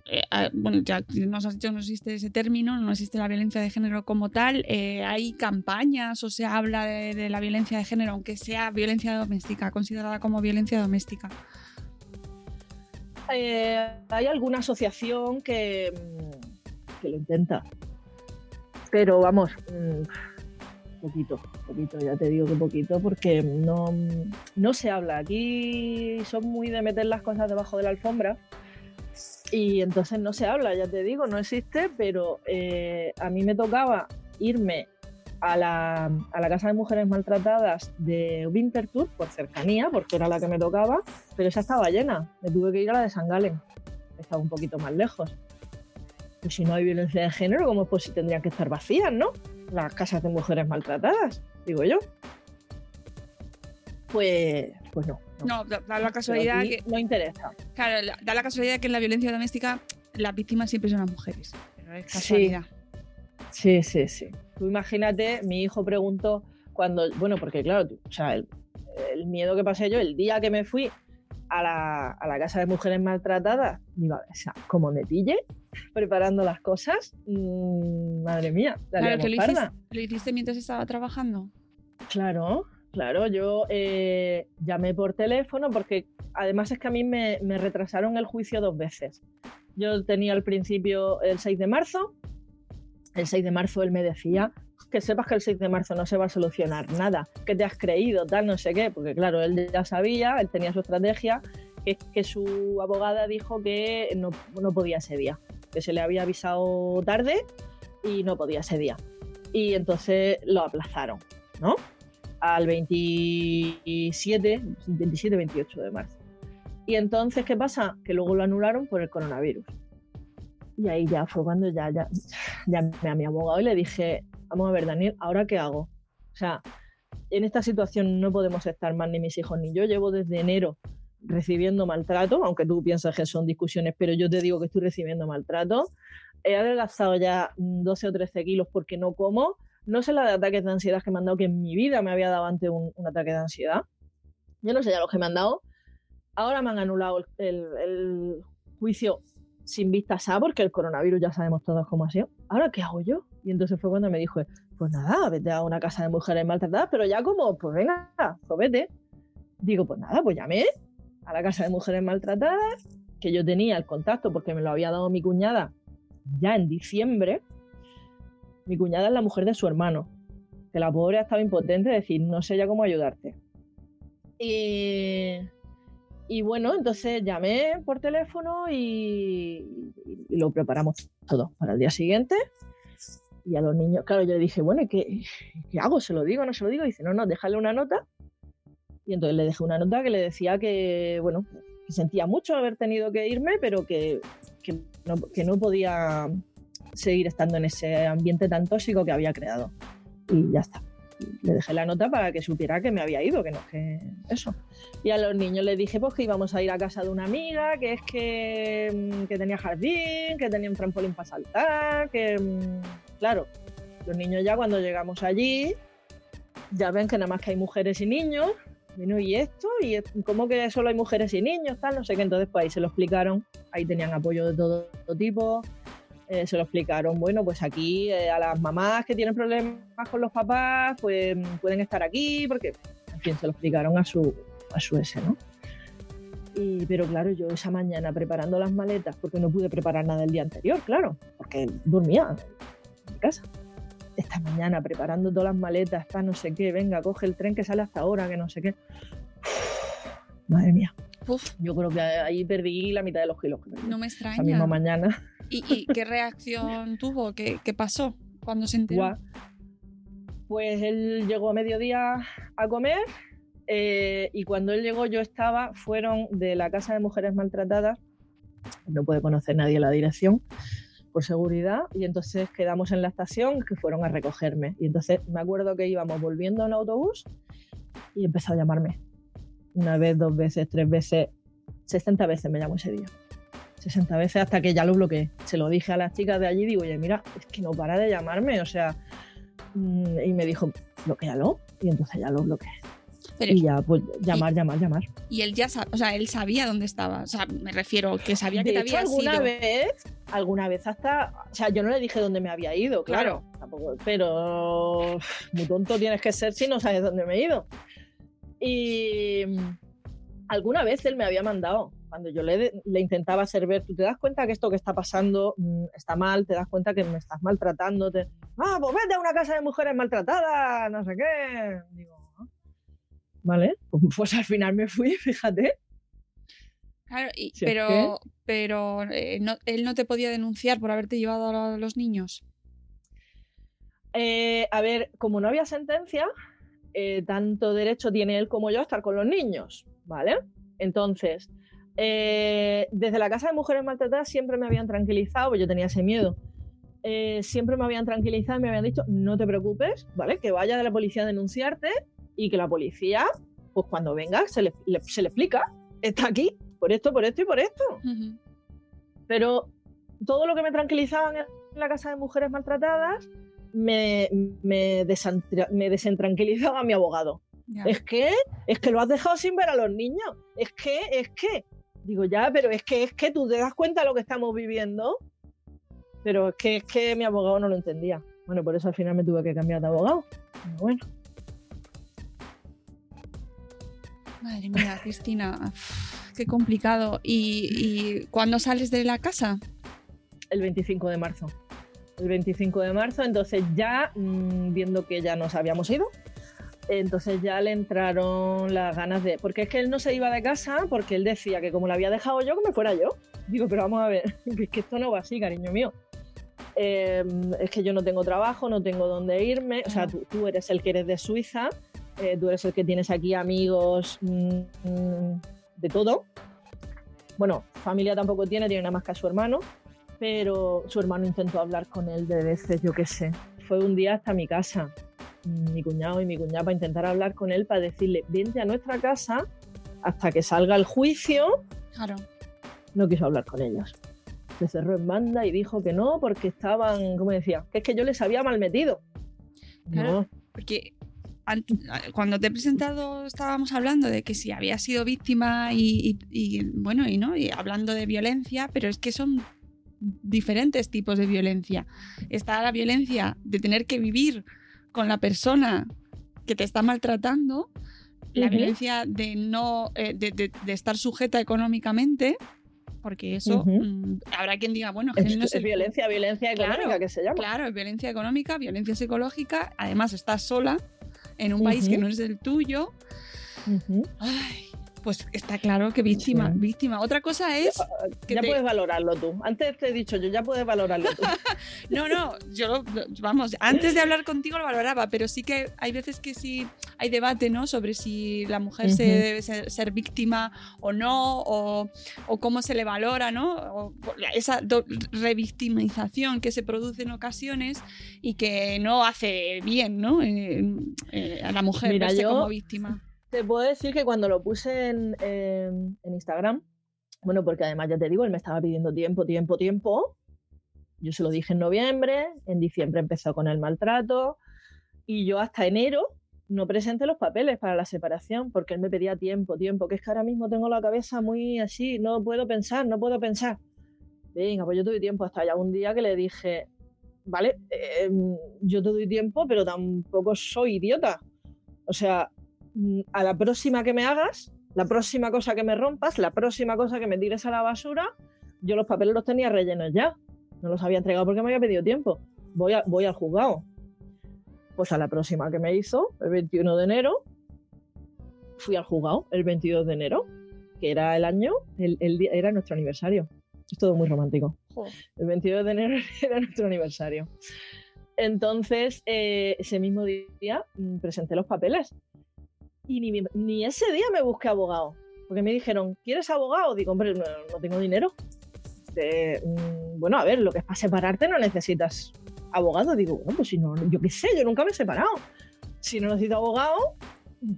eh, bueno, ya nos has dicho no existe ese término, no existe la violencia de género como tal. eh, hay campañas o se habla de, de la violencia de género, aunque sea violencia doméstica, considerada como violencia doméstica. Eh, hay alguna asociación que, mm, que lo intenta. Pero vamos, mm, poquito, poquito, ya te digo que poquito, porque no, no se habla. Aquí son muy de meter las cosas debajo de la alfombra. Y entonces no se habla, ya te digo, no existe, pero eh, a mí me tocaba irme a la, a la casa de mujeres maltratadas de Winterthur por cercanía, porque era la que me tocaba, pero esa estaba llena. Me tuve que ir a la de San Galen, que estaba un poquito más lejos. Pues si no hay violencia de género, ¿cómo pues si tendrían que estar vacías, no? Las casas de mujeres maltratadas, digo yo. Pues, pues no. No, da, da la casualidad que, no interesa. claro, la- da la casualidad que en la violencia doméstica las víctimas siempre son las mujeres. Pero es casualidad. Sí, sí, sí. Tú imagínate, mi hijo preguntó cuando, bueno, porque claro, tú- o sea, el, el miedo que pasé yo el día que me fui a la, a la casa de mujeres maltratadas, digo, o sea, como me pille preparando las cosas, mm, madre mía, la Claro, que lo hiciste, lo hiciste mientras estaba trabajando. Claro, claro, yo eh, llamé por teléfono porque además es que a mí me, me retrasaron el juicio dos veces. Yo tenía al principio el 6 de marzo, el 6 de marzo él me decía que sepas que el 6 de marzo no se va a solucionar nada, que te has creído, tal, no sé qué, porque claro, él ya sabía, él tenía su estrategia, que que su abogada dijo que no, no podía ese día, que se le había avisado tarde y no podía ese día. Y entonces lo aplazaron, ¿no? Al 27, 27, 28 de marzo. Y entonces, ¿qué pasa? Que luego lo anularon por el coronavirus. Y ahí ya fue cuando ya, ya llamé a mi abogado y le dije, vamos a ver, Daniel, ¿ahora qué hago? O sea, en esta situación no podemos estar más ni mis hijos ni yo. Llevo desde enero recibiendo maltrato, aunque tú piensas que son discusiones, pero yo te digo que estoy recibiendo maltrato. He adelgazado ya 12 o 13 kilos porque no como. No sé la de ataques de ansiedad que me han dado, que en mi vida me había dado antes un, ataque de ansiedad. Yo no sé ya los que me han dado. Ahora me han anulado el, juicio sin vistas a, porque el coronavirus ya sabemos todos cómo ha sido. ¿Ahora qué hago yo? Y entonces fue cuando me dijo, pues nada, vete a una casa de mujeres maltratadas, pero ya como, pues venga, pues vete. Digo, pues nada, pues llamé a la casa de mujeres maltratadas, que yo tenía el contacto porque me lo había dado mi cuñada ya en diciembre. Mi cuñada es la mujer de su hermano, que la pobre ha estado impotente, es decir, no sé ya cómo ayudarte. Y, Y bueno, entonces llamé por teléfono y, y lo preparamos todo para el día siguiente. Y a los niños, claro, yo le dije, bueno, ¿y qué, qué hago? ¿Se lo digo no se lo digo? Y dice, no, no, déjale una nota. Y entonces le dejé una nota que le decía que, bueno, que sentía mucho haber tenido que irme, pero que, que, no, que no podía seguir estando en ese ambiente tan tóxico que había creado. Y ya está. Le dejé la nota para que supiera que me había ido, que no, que eso. Y a los niños les dije pues que íbamos a ir a casa de una amiga, que es que, que tenía jardín, que tenía un trampolín para saltar, que claro, los niños ya cuando llegamos allí ya ven que nada más que hay mujeres y niños. Bueno, ¿y esto? ¿Y cómo que solo hay mujeres y niños? Tal, no sé qué. Entonces, pues ahí se lo explicaron. Ahí tenían apoyo de todo tipo. Eh, se lo explicaron, bueno, pues aquí eh, a las mamás que tienen problemas con los papás, pues pueden estar aquí, porque, en fin, se lo explicaron a su, a su ese, ¿no? Y, pero claro, yo esa mañana preparando las maletas, porque no pude preparar nada el día anterior, claro, porque dormía en mi casa. Esta mañana preparando todas las maletas, para no sé qué, venga, coge el tren que sale hasta ahora, que no sé qué. Madre mía, Uf, yo creo que ahí perdí la mitad de los kilos no me Esa misma extraña. mañana. ¿Y, y qué reacción tuvo? ¿Qué, qué pasó cuando se enteró? Guau. Pues él llegó a mediodía a comer eh, y cuando él llegó yo estaba, fueron de la casa de mujeres maltratadas, no puede conocer nadie la dirección por seguridad y entonces quedamos en la estación que fueron a recogerme y entonces me acuerdo que íbamos volviendo en autobús y empezó a llamarme una vez, dos veces, tres veces, 60 veces me llamó ese día. 60 veces hasta que ya lo bloqueé. Se lo dije a las chicas de allí, digo, oye, mira, es que no para de llamarme, o sea, mm, y me dijo, bloquealo, y entonces ya lo bloqueé. Pero- y ya, pues, llamar, llamar, llamar. Y él ya sabía, o sea, él sabía dónde estaba. O sea, me refiero que sabía que de te hecho, había alguna sido. vez, alguna vez hasta, o sea, yo no le dije dónde me había ido, claro, Claro. tampoco, pero muy tonto tienes que ser si no sabes dónde me he ido. Y alguna vez él me había mandado, cuando yo le, le intentaba hacer ver, tú te das cuenta que esto que está pasando mm, está mal, te das cuenta que me estás maltratando, te, ah, pues vete a una casa de mujeres maltratadas, no sé qué. Digo, "Ah". Vale, pues al final me fui, fíjate. Claro, y- Si es pero, pero eh, no- él no te podía denunciar por haberte llevado a los niños. Eh, a ver, como no había sentencia, eh, tanto derecho tiene él como yo a estar con los niños, ¿vale? Entonces, eh, desde la casa de mujeres maltratadas siempre me habían tranquilizado, pues yo tenía ese miedo. Eh, siempre me habían tranquilizado y me habían dicho, no te preocupes, ¿vale? Que vaya de la policía a denunciarte y que la policía, pues cuando venga, se le, le- se le explica, está aquí, por esto, por esto y por esto. Pero todo lo que me tranquilizaban en la casa de mujeres maltratadas me, me, me desentranquilizaba mi abogado. Es que, es que lo has dejado sin ver a los niños. Es que, es que. Digo, ya, pero es que, es que tú te das cuenta de lo que estamos viviendo. Pero es que, es que mi abogado no lo entendía. Bueno, por eso al final me tuve que cambiar de abogado. Pero bueno, Madre mía, Cristina, qué complicado. ¿Y, y cuándo sales de la casa? el 25 de marzo. El 25 de marzo, entonces ya, mm, viendo que ya nos habíamos ido, entonces ya le entraron las ganas de... Porque es que él no se iba de casa porque él decía que como lo había dejado yo, que me fuera yo. Digo, pero vamos a ver, es que esto no va así, cariño mío. Eh, es que yo no tengo trabajo, no tengo dónde irme. O sea, tú, tú eres el que eres de Suiza, eh, tú eres el que tienes aquí amigos mm, mm, de todo. Bueno, familia tampoco tiene, tiene nada más que a su hermano pero su hermano intentó hablar con él de veces, yo qué sé. Fue un día hasta mi casa, mi cuñado y mi cuñada, para intentar hablar con él, para decirle, vente a nuestra casa hasta que salga el juicio. Claro. No quiso hablar con ellos. Se cerró en banda y dijo que no, porque estaban, ¿cómo decía? Que es que yo les había mal metido. Claro. No, Porque cuando te he presentado estábamos hablando de que si había sido víctima y, y- y, bueno, y no, y hablando de violencia, pero es que son diferentes tipos de violencia. Está la violencia de tener que vivir con la persona que te está maltratando, la Ujú. violencia de no eh, de, de- de estar sujeta económicamente, porque eso Ujú. mm, habrá quien diga, bueno, es, no es violencia, violencia Claro, económica que se llama. Claro, es violencia económica, violencia psicológica. Además, estás sola en un país que no es el tuyo. Ay, Pues está claro que víctima, Sí. víctima. Otra cosa es que ya te- puedes valorarlo tú. Antes te he dicho yo, ya puedes valorarlo tú. No, no, yo vamos, antes de hablar contigo lo valoraba, pero sí que hay veces que sí hay debate, ¿no? Sobre si la mujer se debe ser, ser víctima o no, o, o cómo se le valora, ¿no? O esa revictimización que se produce en ocasiones y que no hace bien, ¿no? Eh, eh, a la mujer Mira, verse yo- como víctima. Te puedo decir que cuando lo puse en, en- Instagram, bueno, porque además ya te digo, él me estaba pidiendo tiempo, tiempo, tiempo. Yo se lo dije en noviembre, en diciembre empezó con el maltrato y yo hasta enero no presenté los papeles para la separación porque él me pedía tiempo, tiempo, que es que ahora mismo tengo la cabeza muy así, no puedo pensar, no puedo pensar. Venga, pues yo doy tiempo hasta ya un día que le dije, vale, eh, yo te doy tiempo, pero tampoco soy idiota. O sea, a la próxima que me hagas, la próxima cosa que me rompas, la próxima cosa que me tires a la basura, yo los papeles los tenía rellenos ya. No los había entregado porque me había pedido tiempo. Voy, a- voy al juzgado. Pues a la próxima que me hizo, el 21 de enero, fui al juzgado el 22 de enero, que era el año, el, el día, era nuestro aniversario. Es todo muy romántico. El 22 de enero era nuestro aniversario. Entonces, eh, ese mismo día mm, presenté los papeles. Y ni, ni ese día me busqué abogado. Porque me dijeron, ¿quieres abogado? Digo, hombre, no, tengo dinero. Mm, bueno, a ver, lo que es para separarte no necesitas abogado. Digo, bueno, pues si no, yo qué sé, yo nunca me he separado. Si no necesito abogado,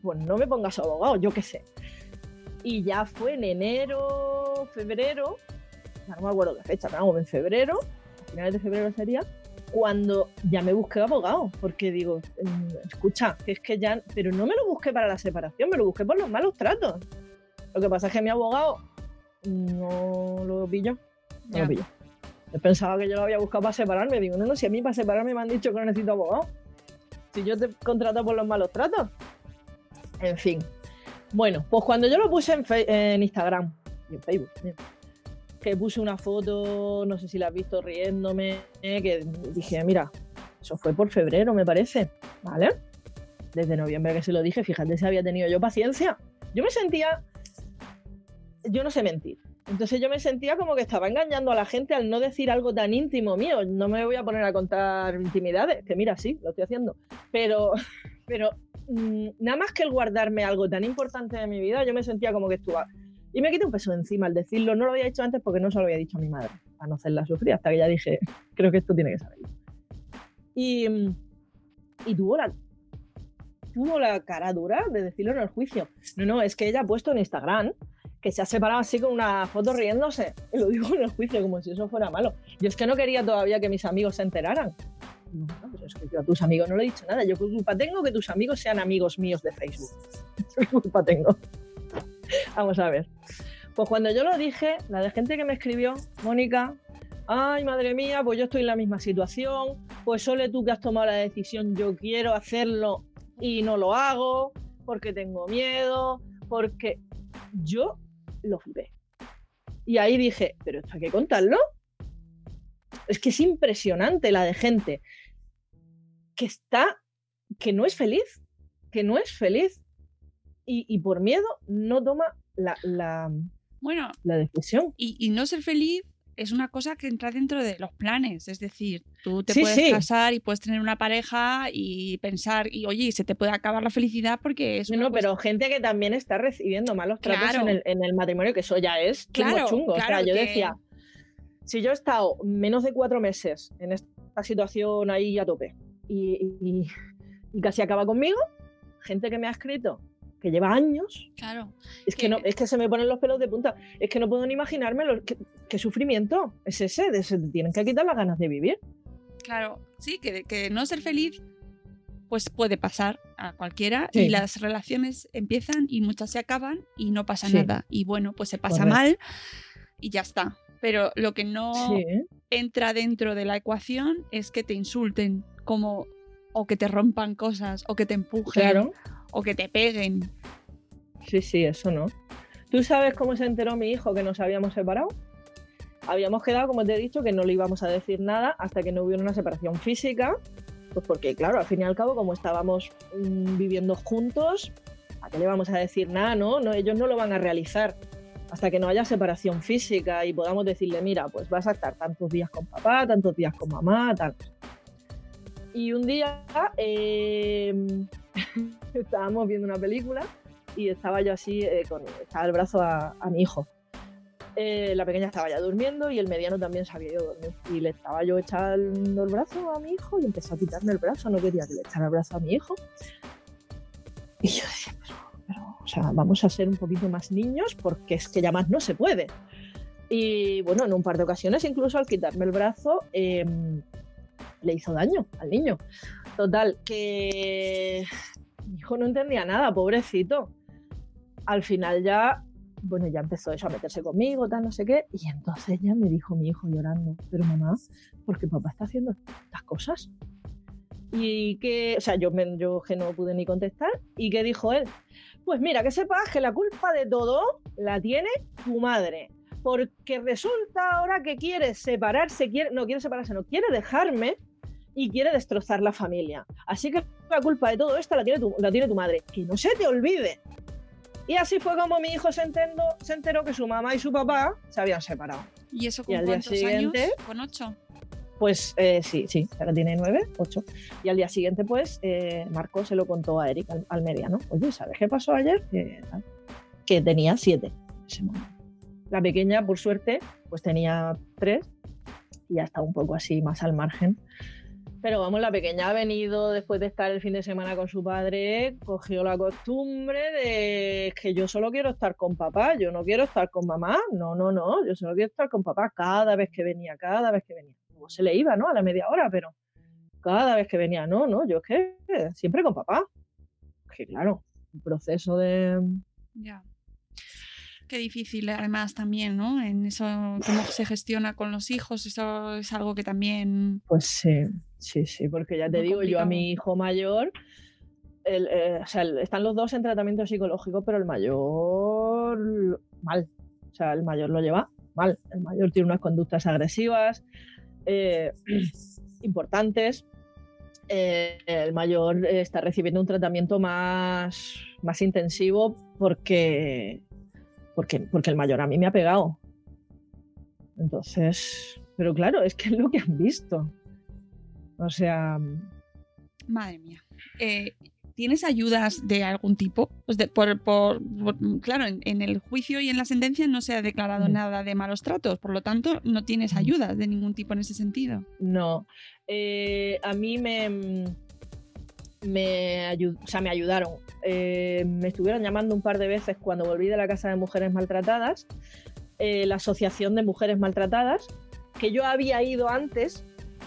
pues no me pongas abogado, yo qué sé. Y ya fue en enero, febrero, no me acuerdo qué fecha, pero en febrero, finales de febrero sería, cuando ya me busqué abogado, porque digo, mm, escucha, es que ya, pero no me lo busqué para la separación, me lo busqué por los malos tratos. Lo que pasa es que mi abogado no lo pilló, no lo pilló. Yo pensaba que yo lo había buscado para separarme, digo, no, no, si a mí para separarme me han dicho que no necesito abogado. Si yo te contrato por los malos tratos. En fin. Bueno, pues cuando yo lo puse en, en Instagram y en Facebook, que puse una foto, no sé si la has visto riéndome, que dije, mira, eso fue por febrero, me parece, ¿vale? Desde noviembre que se lo dije, fíjate si había tenido yo paciencia. Yo me sentía, yo no sé mentir. Entonces yo me sentía como que estaba engañando a la gente al no decir algo tan íntimo mío. No me voy a poner a contar intimidades, que mira, sí, lo estoy haciendo. Pero, pero mm, nada más que el guardarme algo tan importante de mi vida, yo me sentía como que estuvo. Y me quité un peso encima al decirlo. No lo había dicho antes porque no se lo había dicho a mi madre, para no hacerla sufrir, hasta que ya dije, creo que esto tiene que saber. Y, y tuvo la, tuvo la cara dura de decirlo en el juicio. No, no, es que ella ha puesto en Instagram que se ha separado así con una foto riéndose. Y lo digo en el juicio, como si eso fuera malo. Yo es que no quería todavía que mis amigos se enteraran. "Bueno, pues es que yo a tus amigos no le he dicho nada. Yo qué culpa tengo que tus amigos sean amigos míos de Facebook. ¿Qué culpa tengo? Vamos a ver. Pues cuando yo lo dije, la de gente que me escribió, Mónica, ay madre mía, pues yo estoy en la misma situación, pues solo tú que has tomado la decisión, yo quiero hacerlo y no lo hago, porque tengo miedo, porque yo lo flipé. Y ahí dije, pero esto hay que contarlo. Es que es impresionante la de gente que está, que no es feliz, que no es feliz y, y por miedo no toma la, la- Bueno, la decisión. y, y no ser feliz es una cosa que entra dentro de los planes. Es decir, tú te Sí, puedes sí. casar y puedes tener una pareja y pensar, y oye, se te puede acabar la felicidad porque es No, pero gente que también está recibiendo malos tratos en, el, en el matrimonio, que eso ya es chungo, Claro, chungo. O sea, claro yo que- decía, si yo he estado menos de cuatro meses en esta situación ahí a tope y, y- y casi acaba conmigo, gente que me ha escrito que lleva años, Claro. es que, no, es que se me ponen los pelos de punta, es que no puedo ni imaginarme lo- qué, qué sufrimiento es ese, de se te tienen que quitar las ganas de vivir. Claro, sí, que, que no ser feliz pues puede pasar a cualquiera Sí. y las relaciones empiezan y muchas se acaban y no pasa Sí. nada. Y bueno, pues se pasa Correcto. mal y ya está. Pero lo que no Sí, entra dentro de la ecuación es que te insulten como o que te rompan cosas o que te empujen claro. O que te peguen. Sí, sí, eso no. ¿Tú sabes cómo se enteró mi hijo que nos habíamos separado? Habíamos quedado, como te he dicho, que no le íbamos a decir nada hasta que no hubiera una separación física. Pues porque, claro, al fin y al cabo, como estábamos mm, viviendo juntos, ¿a qué le vamos a decir nada? No, no, ellos no lo van a realizar hasta que no haya separación física y podamos decirle, mira, pues vas a estar tantos días con papá, tantos días con mamá, tal. Y un día em, estábamos viendo una película y estaba yo así, eh, con estaba el brazo a, mi hijo. Eh, la pequeña estaba ya durmiendo y el mediano también se había ido a dormir. Y le estaba yo echando el brazo a mi hijo y empezó a quitarme el brazo, no quería que le echara el brazo a mi hijo. Y yo decía, pero, o sea, vamos a ser un poquito más niños porque es que ya más no se puede. Y bueno, en un par de ocasiones, incluso al quitarme el brazo, em, le hizo daño al niño. Total, que mi hijo no entendía nada, pobrecito. Al final ya, bueno, ya empezó eso a meterse conmigo, tal, no sé qué. Y entonces ya me dijo mi hijo llorando, pero mamá, ¿por qué papá está haciendo estas cosas? Y que, o sea, yo, yo que no pude ni contestar. ¿Y qué dijo él? Pues mira, que sepas que la culpa de todo la tiene tu madre. Porque resulta ahora que quiere separarse, quiere, no quiere separarse, no quiere dejarme y quiere destrozar la familia. Así que la culpa de todo esto la tiene tu, la tiene tu madre. Que no se te olvide. Y así fue como mi hijo se, se enteró que su mamá y su papá se habían separado. ¿Y eso con cuántos siguiente, años? ¿Con ocho? Pues eh, sí, sí, ahora tiene nueve, ocho. Y al día siguiente, pues, eh, Marco se lo contó a Eric, al, mediano. Oye, ¿sabes qué pasó ayer? Que, tenía siete La pequeña, por suerte, pues tenía tres y ya está un poco así más al margen. Pero vamos, la pequeña ha venido después de estar el fin de semana con su padre, cogió la costumbre de que yo solo quiero estar con papá, yo no quiero estar con mamá, no, no, no, yo solo quiero estar con papá cada vez que venía, cada vez que venía se le iba, ¿no? A la media hora, pero cada vez que venía, no, no, yo es que siempre con papá. Que claro, un proceso de... Ya. Qué difícil además también, ¿no? En eso, cómo se gestiona con los hijos, eso es algo que también... Pues sí, sí, sí, porque ya te digo, yo a mi hijo mayor, eh, o sea, están los dos en tratamiento psicológico, pero el mayor mal. O sea, el mayor lo lleva mal. El mayor tiene unas conductas agresivas, eh, importantes. Eh, el mayor está recibiendo un tratamiento más, más intensivo porque, porque, porque el mayor a mí me ha pegado. Entonces, pero claro, es que es lo que han visto. O sea... Madre mía. Eh, ¿Tienes ayudas de algún tipo? Pues por, claro, en, el juicio y en la sentencia no se ha declarado nada de malos tratos, por lo tanto no tienes ayudas de ningún tipo en ese sentido. No. Eh, a mí me, me, me ayudaron. Eh, me estuvieron llamando un par de veces cuando volví de la Casa de Mujeres Maltratadas, eh, la Asociación de Mujeres Maltratadas, que yo había ido antes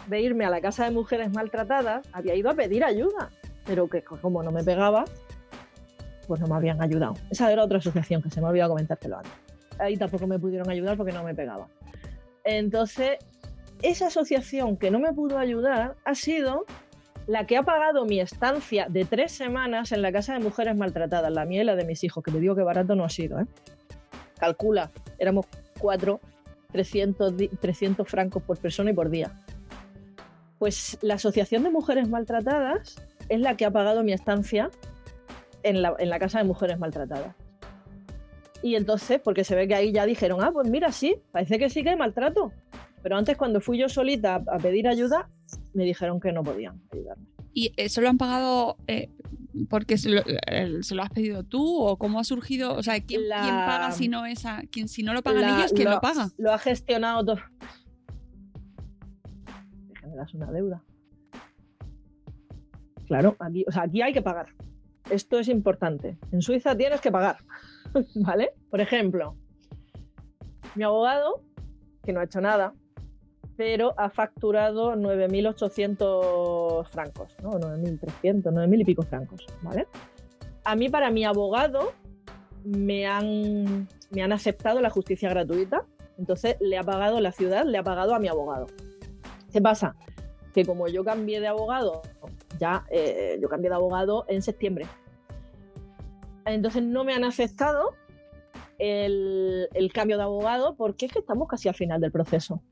de irme a la Casa de Mujeres Maltratadas, había ido a pedir ayuda pero que como no me pegaba, pues no me habían ayudado. Esa era otra asociación que se me había comentártelo antes. Ahí tampoco me pudieron ayudar porque no me pegaba. Entonces, esa asociación que no me pudo ayudar ha sido la que ha pagado mi estancia de tres semanas en la casa de mujeres maltratadas, la mía y la de mis hijos, que te digo que barato no ha sido. ¿eh? Calcula, éramos cuatro, 300, 300 francos por persona y por día. Pues la Asociación de Mujeres Maltratadas es la que ha pagado mi estancia en la, casa de mujeres maltratadas. Y entonces, porque se ve que ahí ya dijeron, ah, pues mira, sí, parece que sí que hay maltrato. Pero antes, cuando fui yo solita a pedir ayuda, me dijeron que no podían ayudarme. ¿Y eso lo han pagado eh, porque se lo, has pedido tú o cómo ha surgido? O sea, ¿quién, paga si no esa? ¿Quién, si no lo pagan ellos, quién lo, paga? Lo ha gestionado todo. Me generas una deuda. Claro, aquí, o sea, aquí hay que pagar. Esto es importante. En Suiza tienes que pagar, ¿vale? Por ejemplo, mi abogado, que no ha hecho nada, pero ha facturado 9.800 francos, ¿no? 9.300, 9.000 y pico francos, ¿vale? A mí, para mi abogado, me han, me han aceptado la justicia gratuita, entonces le ha pagado la ciudad, le ha pagado a mi abogado. ¿Qué pasa? Que como yo cambié de abogado ya eh, yo cambié de abogado en septiembre. Entonces no me han aceptado el, cambio de abogado porque es que estamos casi al final del proceso.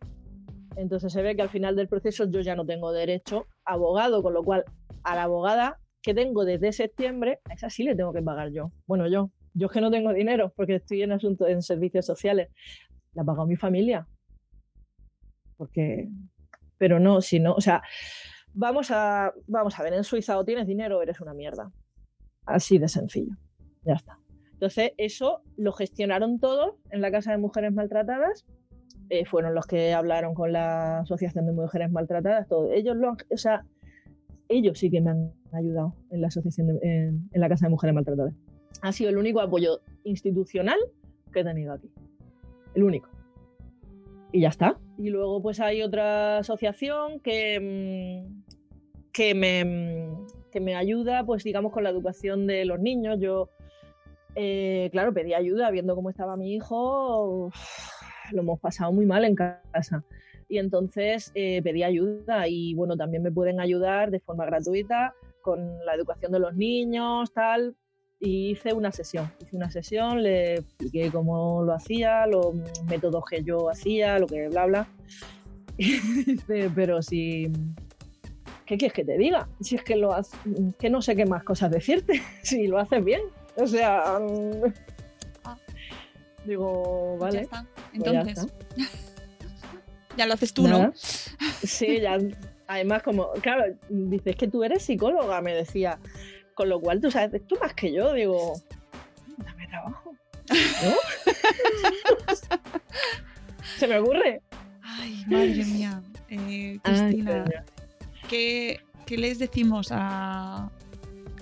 Entonces se ve que al final del proceso yo ya no tengo derecho abogado, con lo cual a la abogada que tengo desde septiembre, a esa sí le tengo que pagar yo. Bueno, yo. Yo es que no tengo dinero porque estoy en asuntos en servicios sociales. La ha pagado mi familia. Porque. Pero no, si no. O sea, vamos a, vamos a ver, en Suiza o tienes dinero o eres una mierda. Así de sencillo. Ya está. Entonces, eso lo gestionaron todos en la Casa de Mujeres Maltratadas. Eh, fueron los que hablaron con la Asociación de Mujeres Maltratadas. Todo. Ellos lo o sea, ellos sí que me han ayudado en la asociación en, la Casa de Mujeres Maltratadas. Ha sido el único apoyo institucional que he tenido aquí. El único. Y ya está. Y luego pues hay otra asociación que, mm, que, me, mm, que me ayuda, pues digamos, con la educación de los niños. Yo, eh, claro, pedí ayuda viendo cómo estaba mi hijo. Lo hemos pasado muy mal en casa y entonces eh, pedí ayuda y bueno, también me pueden ayudar de forma gratuita con la educación de los niños, tal. Y hice una sesión, hice una sesión, le expliqué cómo lo hacía, los métodos que yo hacía, lo que bla, bla. pero si... ¿Qué quieres que te diga? Si es que lo haces, que no sé qué más cosas decirte, si lo haces bien. O sea... Digo, pues vale. Pues entonces... Ya lo haces tú, ¿no? Sí, ya. Además, como, claro, dices que tú eres psicóloga, me decía. Con lo cual tú sabes, tú más que yo, digo, dame trabajo. Se me ocurre. Ay, madre mía. Eh, Cristina, ¿qué, ¿qué, les decimos a,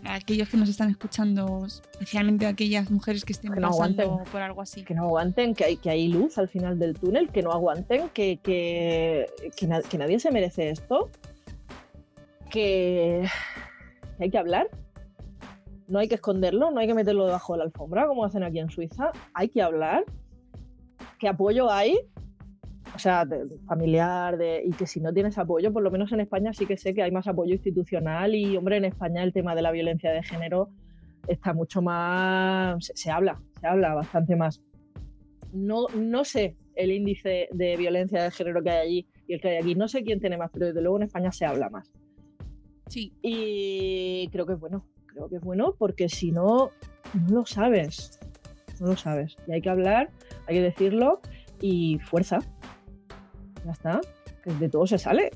aquellos que nos están escuchando, especialmente a aquellas mujeres que estén pasando por algo así. Que no aguanten, que hay, que hay luz al final del túnel, que no aguanten, que, que, que, nadie se merece esto, que hay que hablar, no hay que esconderlo, no hay que meterlo debajo de la alfombra como hacen aquí en Suiza, hay que hablar, que apoyo hay, o sea, familiar, de, y que si no tienes apoyo, por lo menos en España sí que sé que hay más apoyo institucional y, hombre, en España el tema de la violencia de género está mucho más, se, habla, se habla bastante más. No, no sé el índice de violencia de género que hay allí y el que hay aquí, no sé quién tiene más, pero desde luego en España se habla más. Sí. Y creo que es bueno, creo que es bueno porque si no, no lo sabes, no lo sabes. Y hay que hablar, hay que decirlo y fuerza, ya está. Que de todo se sale.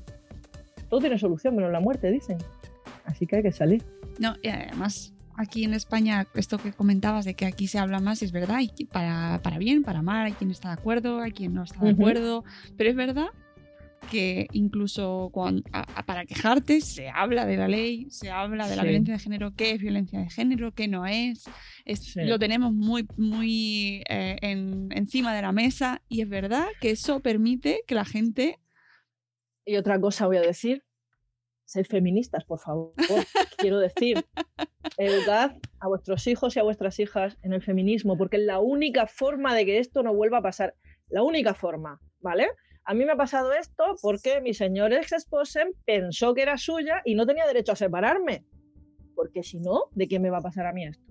Todo tiene solución, menos la muerte, dicen. Así que hay que salir. No, y además, aquí en España, esto que comentabas de que aquí se habla más, es verdad, y para, para bien, para mal, hay quien está de acuerdo, hay quien no está de acuerdo, pero es verdad que incluso para quejarte se habla de la ley, se habla de la violencia de género, qué es violencia de género, qué no es. Lo tenemos muy, muy eh, encima de la mesa y es verdad que eso permite que la gente... Y otra cosa voy a decir, sed feministas, por favor. Quiero decir, educad a vuestros hijos y a vuestras hijas en el feminismo, porque es la única forma de que esto no vuelva a pasar. La única forma, ¿vale? A mí me ha pasado esto porque mi señor ex esposo pensó que era suya y no tenía derecho a separarme. Porque si no, ¿de qué me va a pasar a mí esto?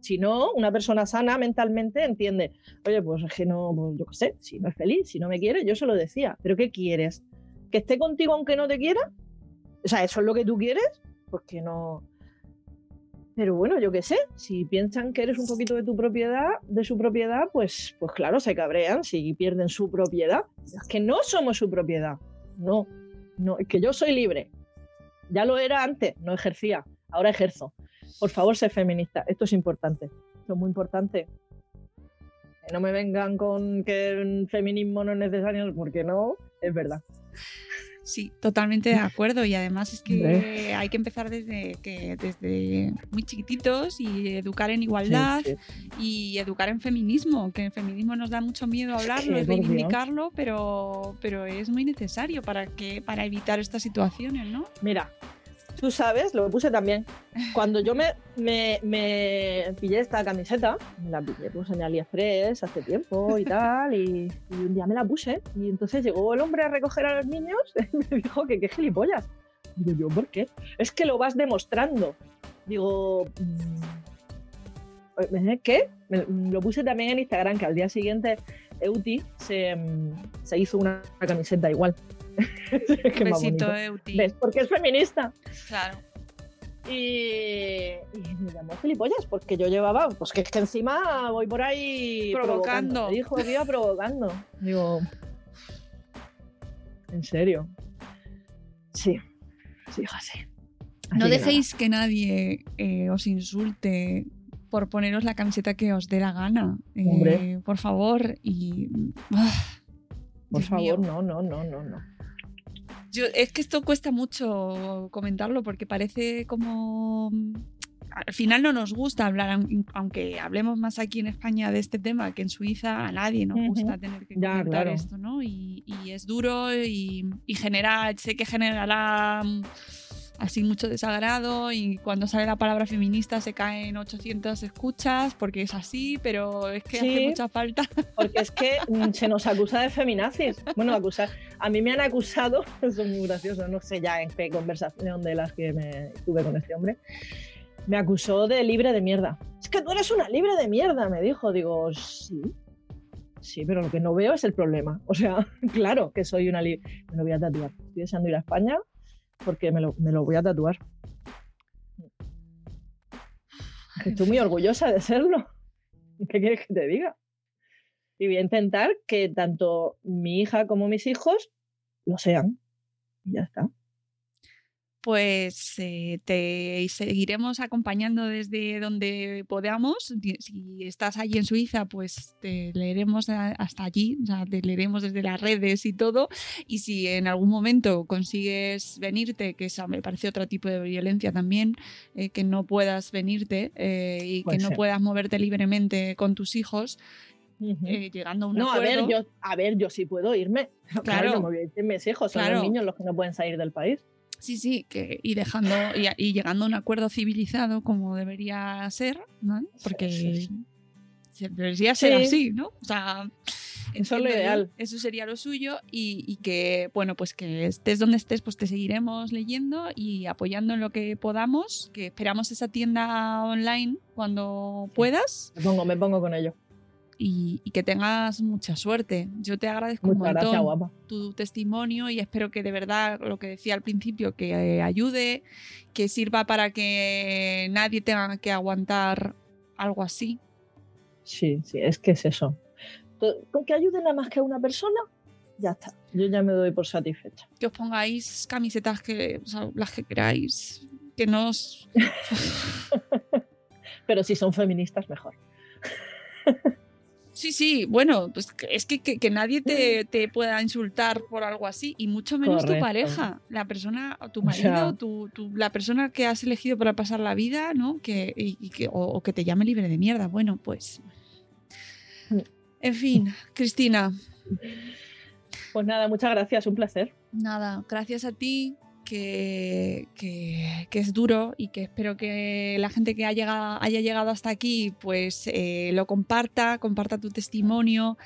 Si no, una persona sana mentalmente entiende, oye, pues es que no, pues yo qué sé, si no es feliz, si no me quiere, yo se lo decía, pero ¿qué quieres? ¿Que esté contigo aunque no te quiera? O sea, ¿eso es lo que tú quieres? Pues que no, pero bueno, yo qué sé, si piensan que eres un poquito de tu propiedad, de su propiedad, pues, pues claro, se cabrean si pierden su propiedad. Es que no somos su propiedad. No, no, es que yo soy libre. Ya lo era antes, no ejercía, ahora ejerzo. Por favor, sé feminista. Esto es importante. Esto es muy importante. Que no me vengan con que el feminismo no es necesario, porque no, es verdad. Sí, totalmente de acuerdo. Y además es que hay que empezar desde, que, desde muy chiquititos y educar en igualdad y educar en feminismo, que el feminismo nos da mucho miedo hablarlo, reivindicarlo, pero, pero es muy necesario para, que, para evitar estas situaciones, ¿no? Mira, Tú sabes, lo puse también. Cuando yo me, me, me pillé esta camiseta, me la pillé pues, en AliExpress hace tiempo y tal, y, un día me la puse. Y entonces llegó el hombre a recoger a los niños y me dijo que qué gilipollas. Digo yo, ¿por qué? Es que lo vas demostrando. Digo, mm, ¿eh? ¿qué? lo puse también en Instagram, que al día siguiente Euti se, mm, se hizo una camiseta igual. Besito, Euti. ¿Ves? Porque es feminista. Claro. Y, y me llamó gilipollas porque yo llevaba, pues que es que encima voy por ahí Provocando. Me dijo que iba provocando. Digo, ¿en serio? Sí, sí, hija, sí. Así No dejéis que nadie eh, os insulte por poneros la camiseta que os dé la gana. Eh, Hombre. por favor. Y. Por Dios favor, mío. no, no, no, no, no. Yo- es que esto cuesta mucho comentarlo porque parece como. Al final no nos gusta hablar, aun- aunque hablemos más aquí en España de este tema que en Suiza, a nadie nos gusta tener que Ya, comentar claro. esto, ¿no? Y, y es duro y, y genera, sé que generará mm, así mucho desagrado y cuando sale la palabra feminista se caen 800 escuchas porque es así, pero es que hace Sí. mucha falta. Porque es que mm, se nos acusa de feminazis. Bueno, acusar. A mí me han acusado, eso es muy gracioso, no sé ya en qué conversación de las que me tuve con este hombre. Me acusó de libre de mierda. Es que tú eres una libre de mierda, me dijo. Digo, sí. Sí, pero lo que no veo es el problema. O sea, claro que soy una libre. Me lo voy a tatuar. Estoy deseando ir a España porque me lo, me lo voy a tatuar. Estoy muy orgullosa de serlo. ¿Qué quieres que te diga? Y voy a intentar que tanto mi hija como mis hijos lo sean. Y ya está. Pues eh, te seguiremos acompañando desde donde podamos. Si estás allí en Suiza, pues te leeremos hasta allí, o sea, te leeremos desde las redes y todo. Y si en algún momento consigues venirte, que esa me parece otro tipo de violencia también, eh, que no puedas venirte eh, y Puede que no ser. puedas moverte libremente con tus hijos, eh, llegando a un no, a ver, acuerdo. yo, a ver, yo sí puedo irme. Claro, Claro. no me voy a ir mis hijos, son Claro. los niños los que no pueden salir del país. Sí, sí, que, y dejando y, y llegando a un acuerdo civilizado como debería ser, ¿no? Porque sí, sí. se- debería ser Sí. así, ¿no? O sea, Eso es lo ideal. Eso sería lo suyo y, y que, bueno, pues que estés donde estés, pues te seguiremos leyendo y apoyando en lo que podamos, que esperamos esa tienda online cuando puedas Me pongo, me pongo con ello. Y, y que tengas mucha suerte. Yo te agradezco un Muchas montón gracias, guapa. tu testimonio y espero que de verdad lo que decía al principio, que eh, ayude, que sirva para que nadie tenga que aguantar algo así. Sí, sí, es que es eso. Con que ayude nada más que a una persona, ya está. Yo ya me doy por satisfecha. Que os pongáis camisetas que, o sea, las que queráis, que no os... Pero si son feministas, mejor. Sí, sí, bueno, pues es que, que, que nadie te, te pueda insultar por algo así, y mucho menos tu pareja, la persona, o tu O marido, sea- tu, tu- la persona que has elegido para pasar la vida, ¿no? Que, y, y que, o, o que te llame libre de mierda. Bueno, pues. Mm. En fin, Cristina, Pues nada, muchas gracias, un placer. nada, gracias a ti. Que, que- que es duro y que espero que la gente que ha llegado, haya llegado hasta aquí pues eh, lo comparta, comparta tu testimonio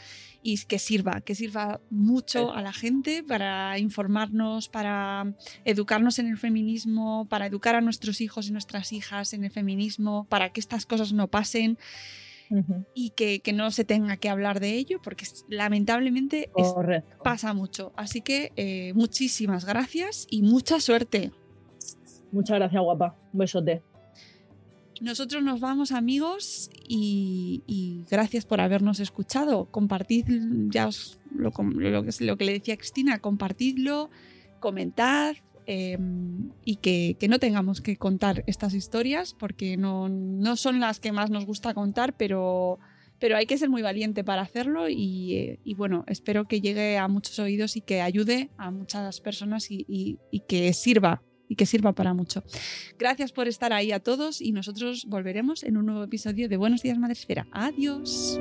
y que sirva, que sirva mucho a la gente para informarnos, para educarnos en el feminismo, para educar a nuestros hijos y nuestras hijas en el feminismo, para que estas cosas no pasen Y que, que no se tenga que hablar de ello, porque lamentablemente es- pasa mucho. Así que eh, muchísimas gracias y mucha suerte. Muchas gracias, guapa. Un besote. Nosotros nos vamos amigos y, y gracias por habernos escuchado. Compartid, ya os lo, lo que, lo que le decía Cristina, compartidlo, comentad eh, y que, no tengamos que contar estas historias porque no, no son las que más nos gusta contar, pero, pero hay que ser muy valiente para hacerlo y, eh, bueno, espero que llegue a muchos oídos y que ayude a muchas personas y que sirva y que sirva para mucho. Gracias por estar ahí a todos y nosotros volveremos en un nuevo episodio de Buenos Días Madresfera. Adiós.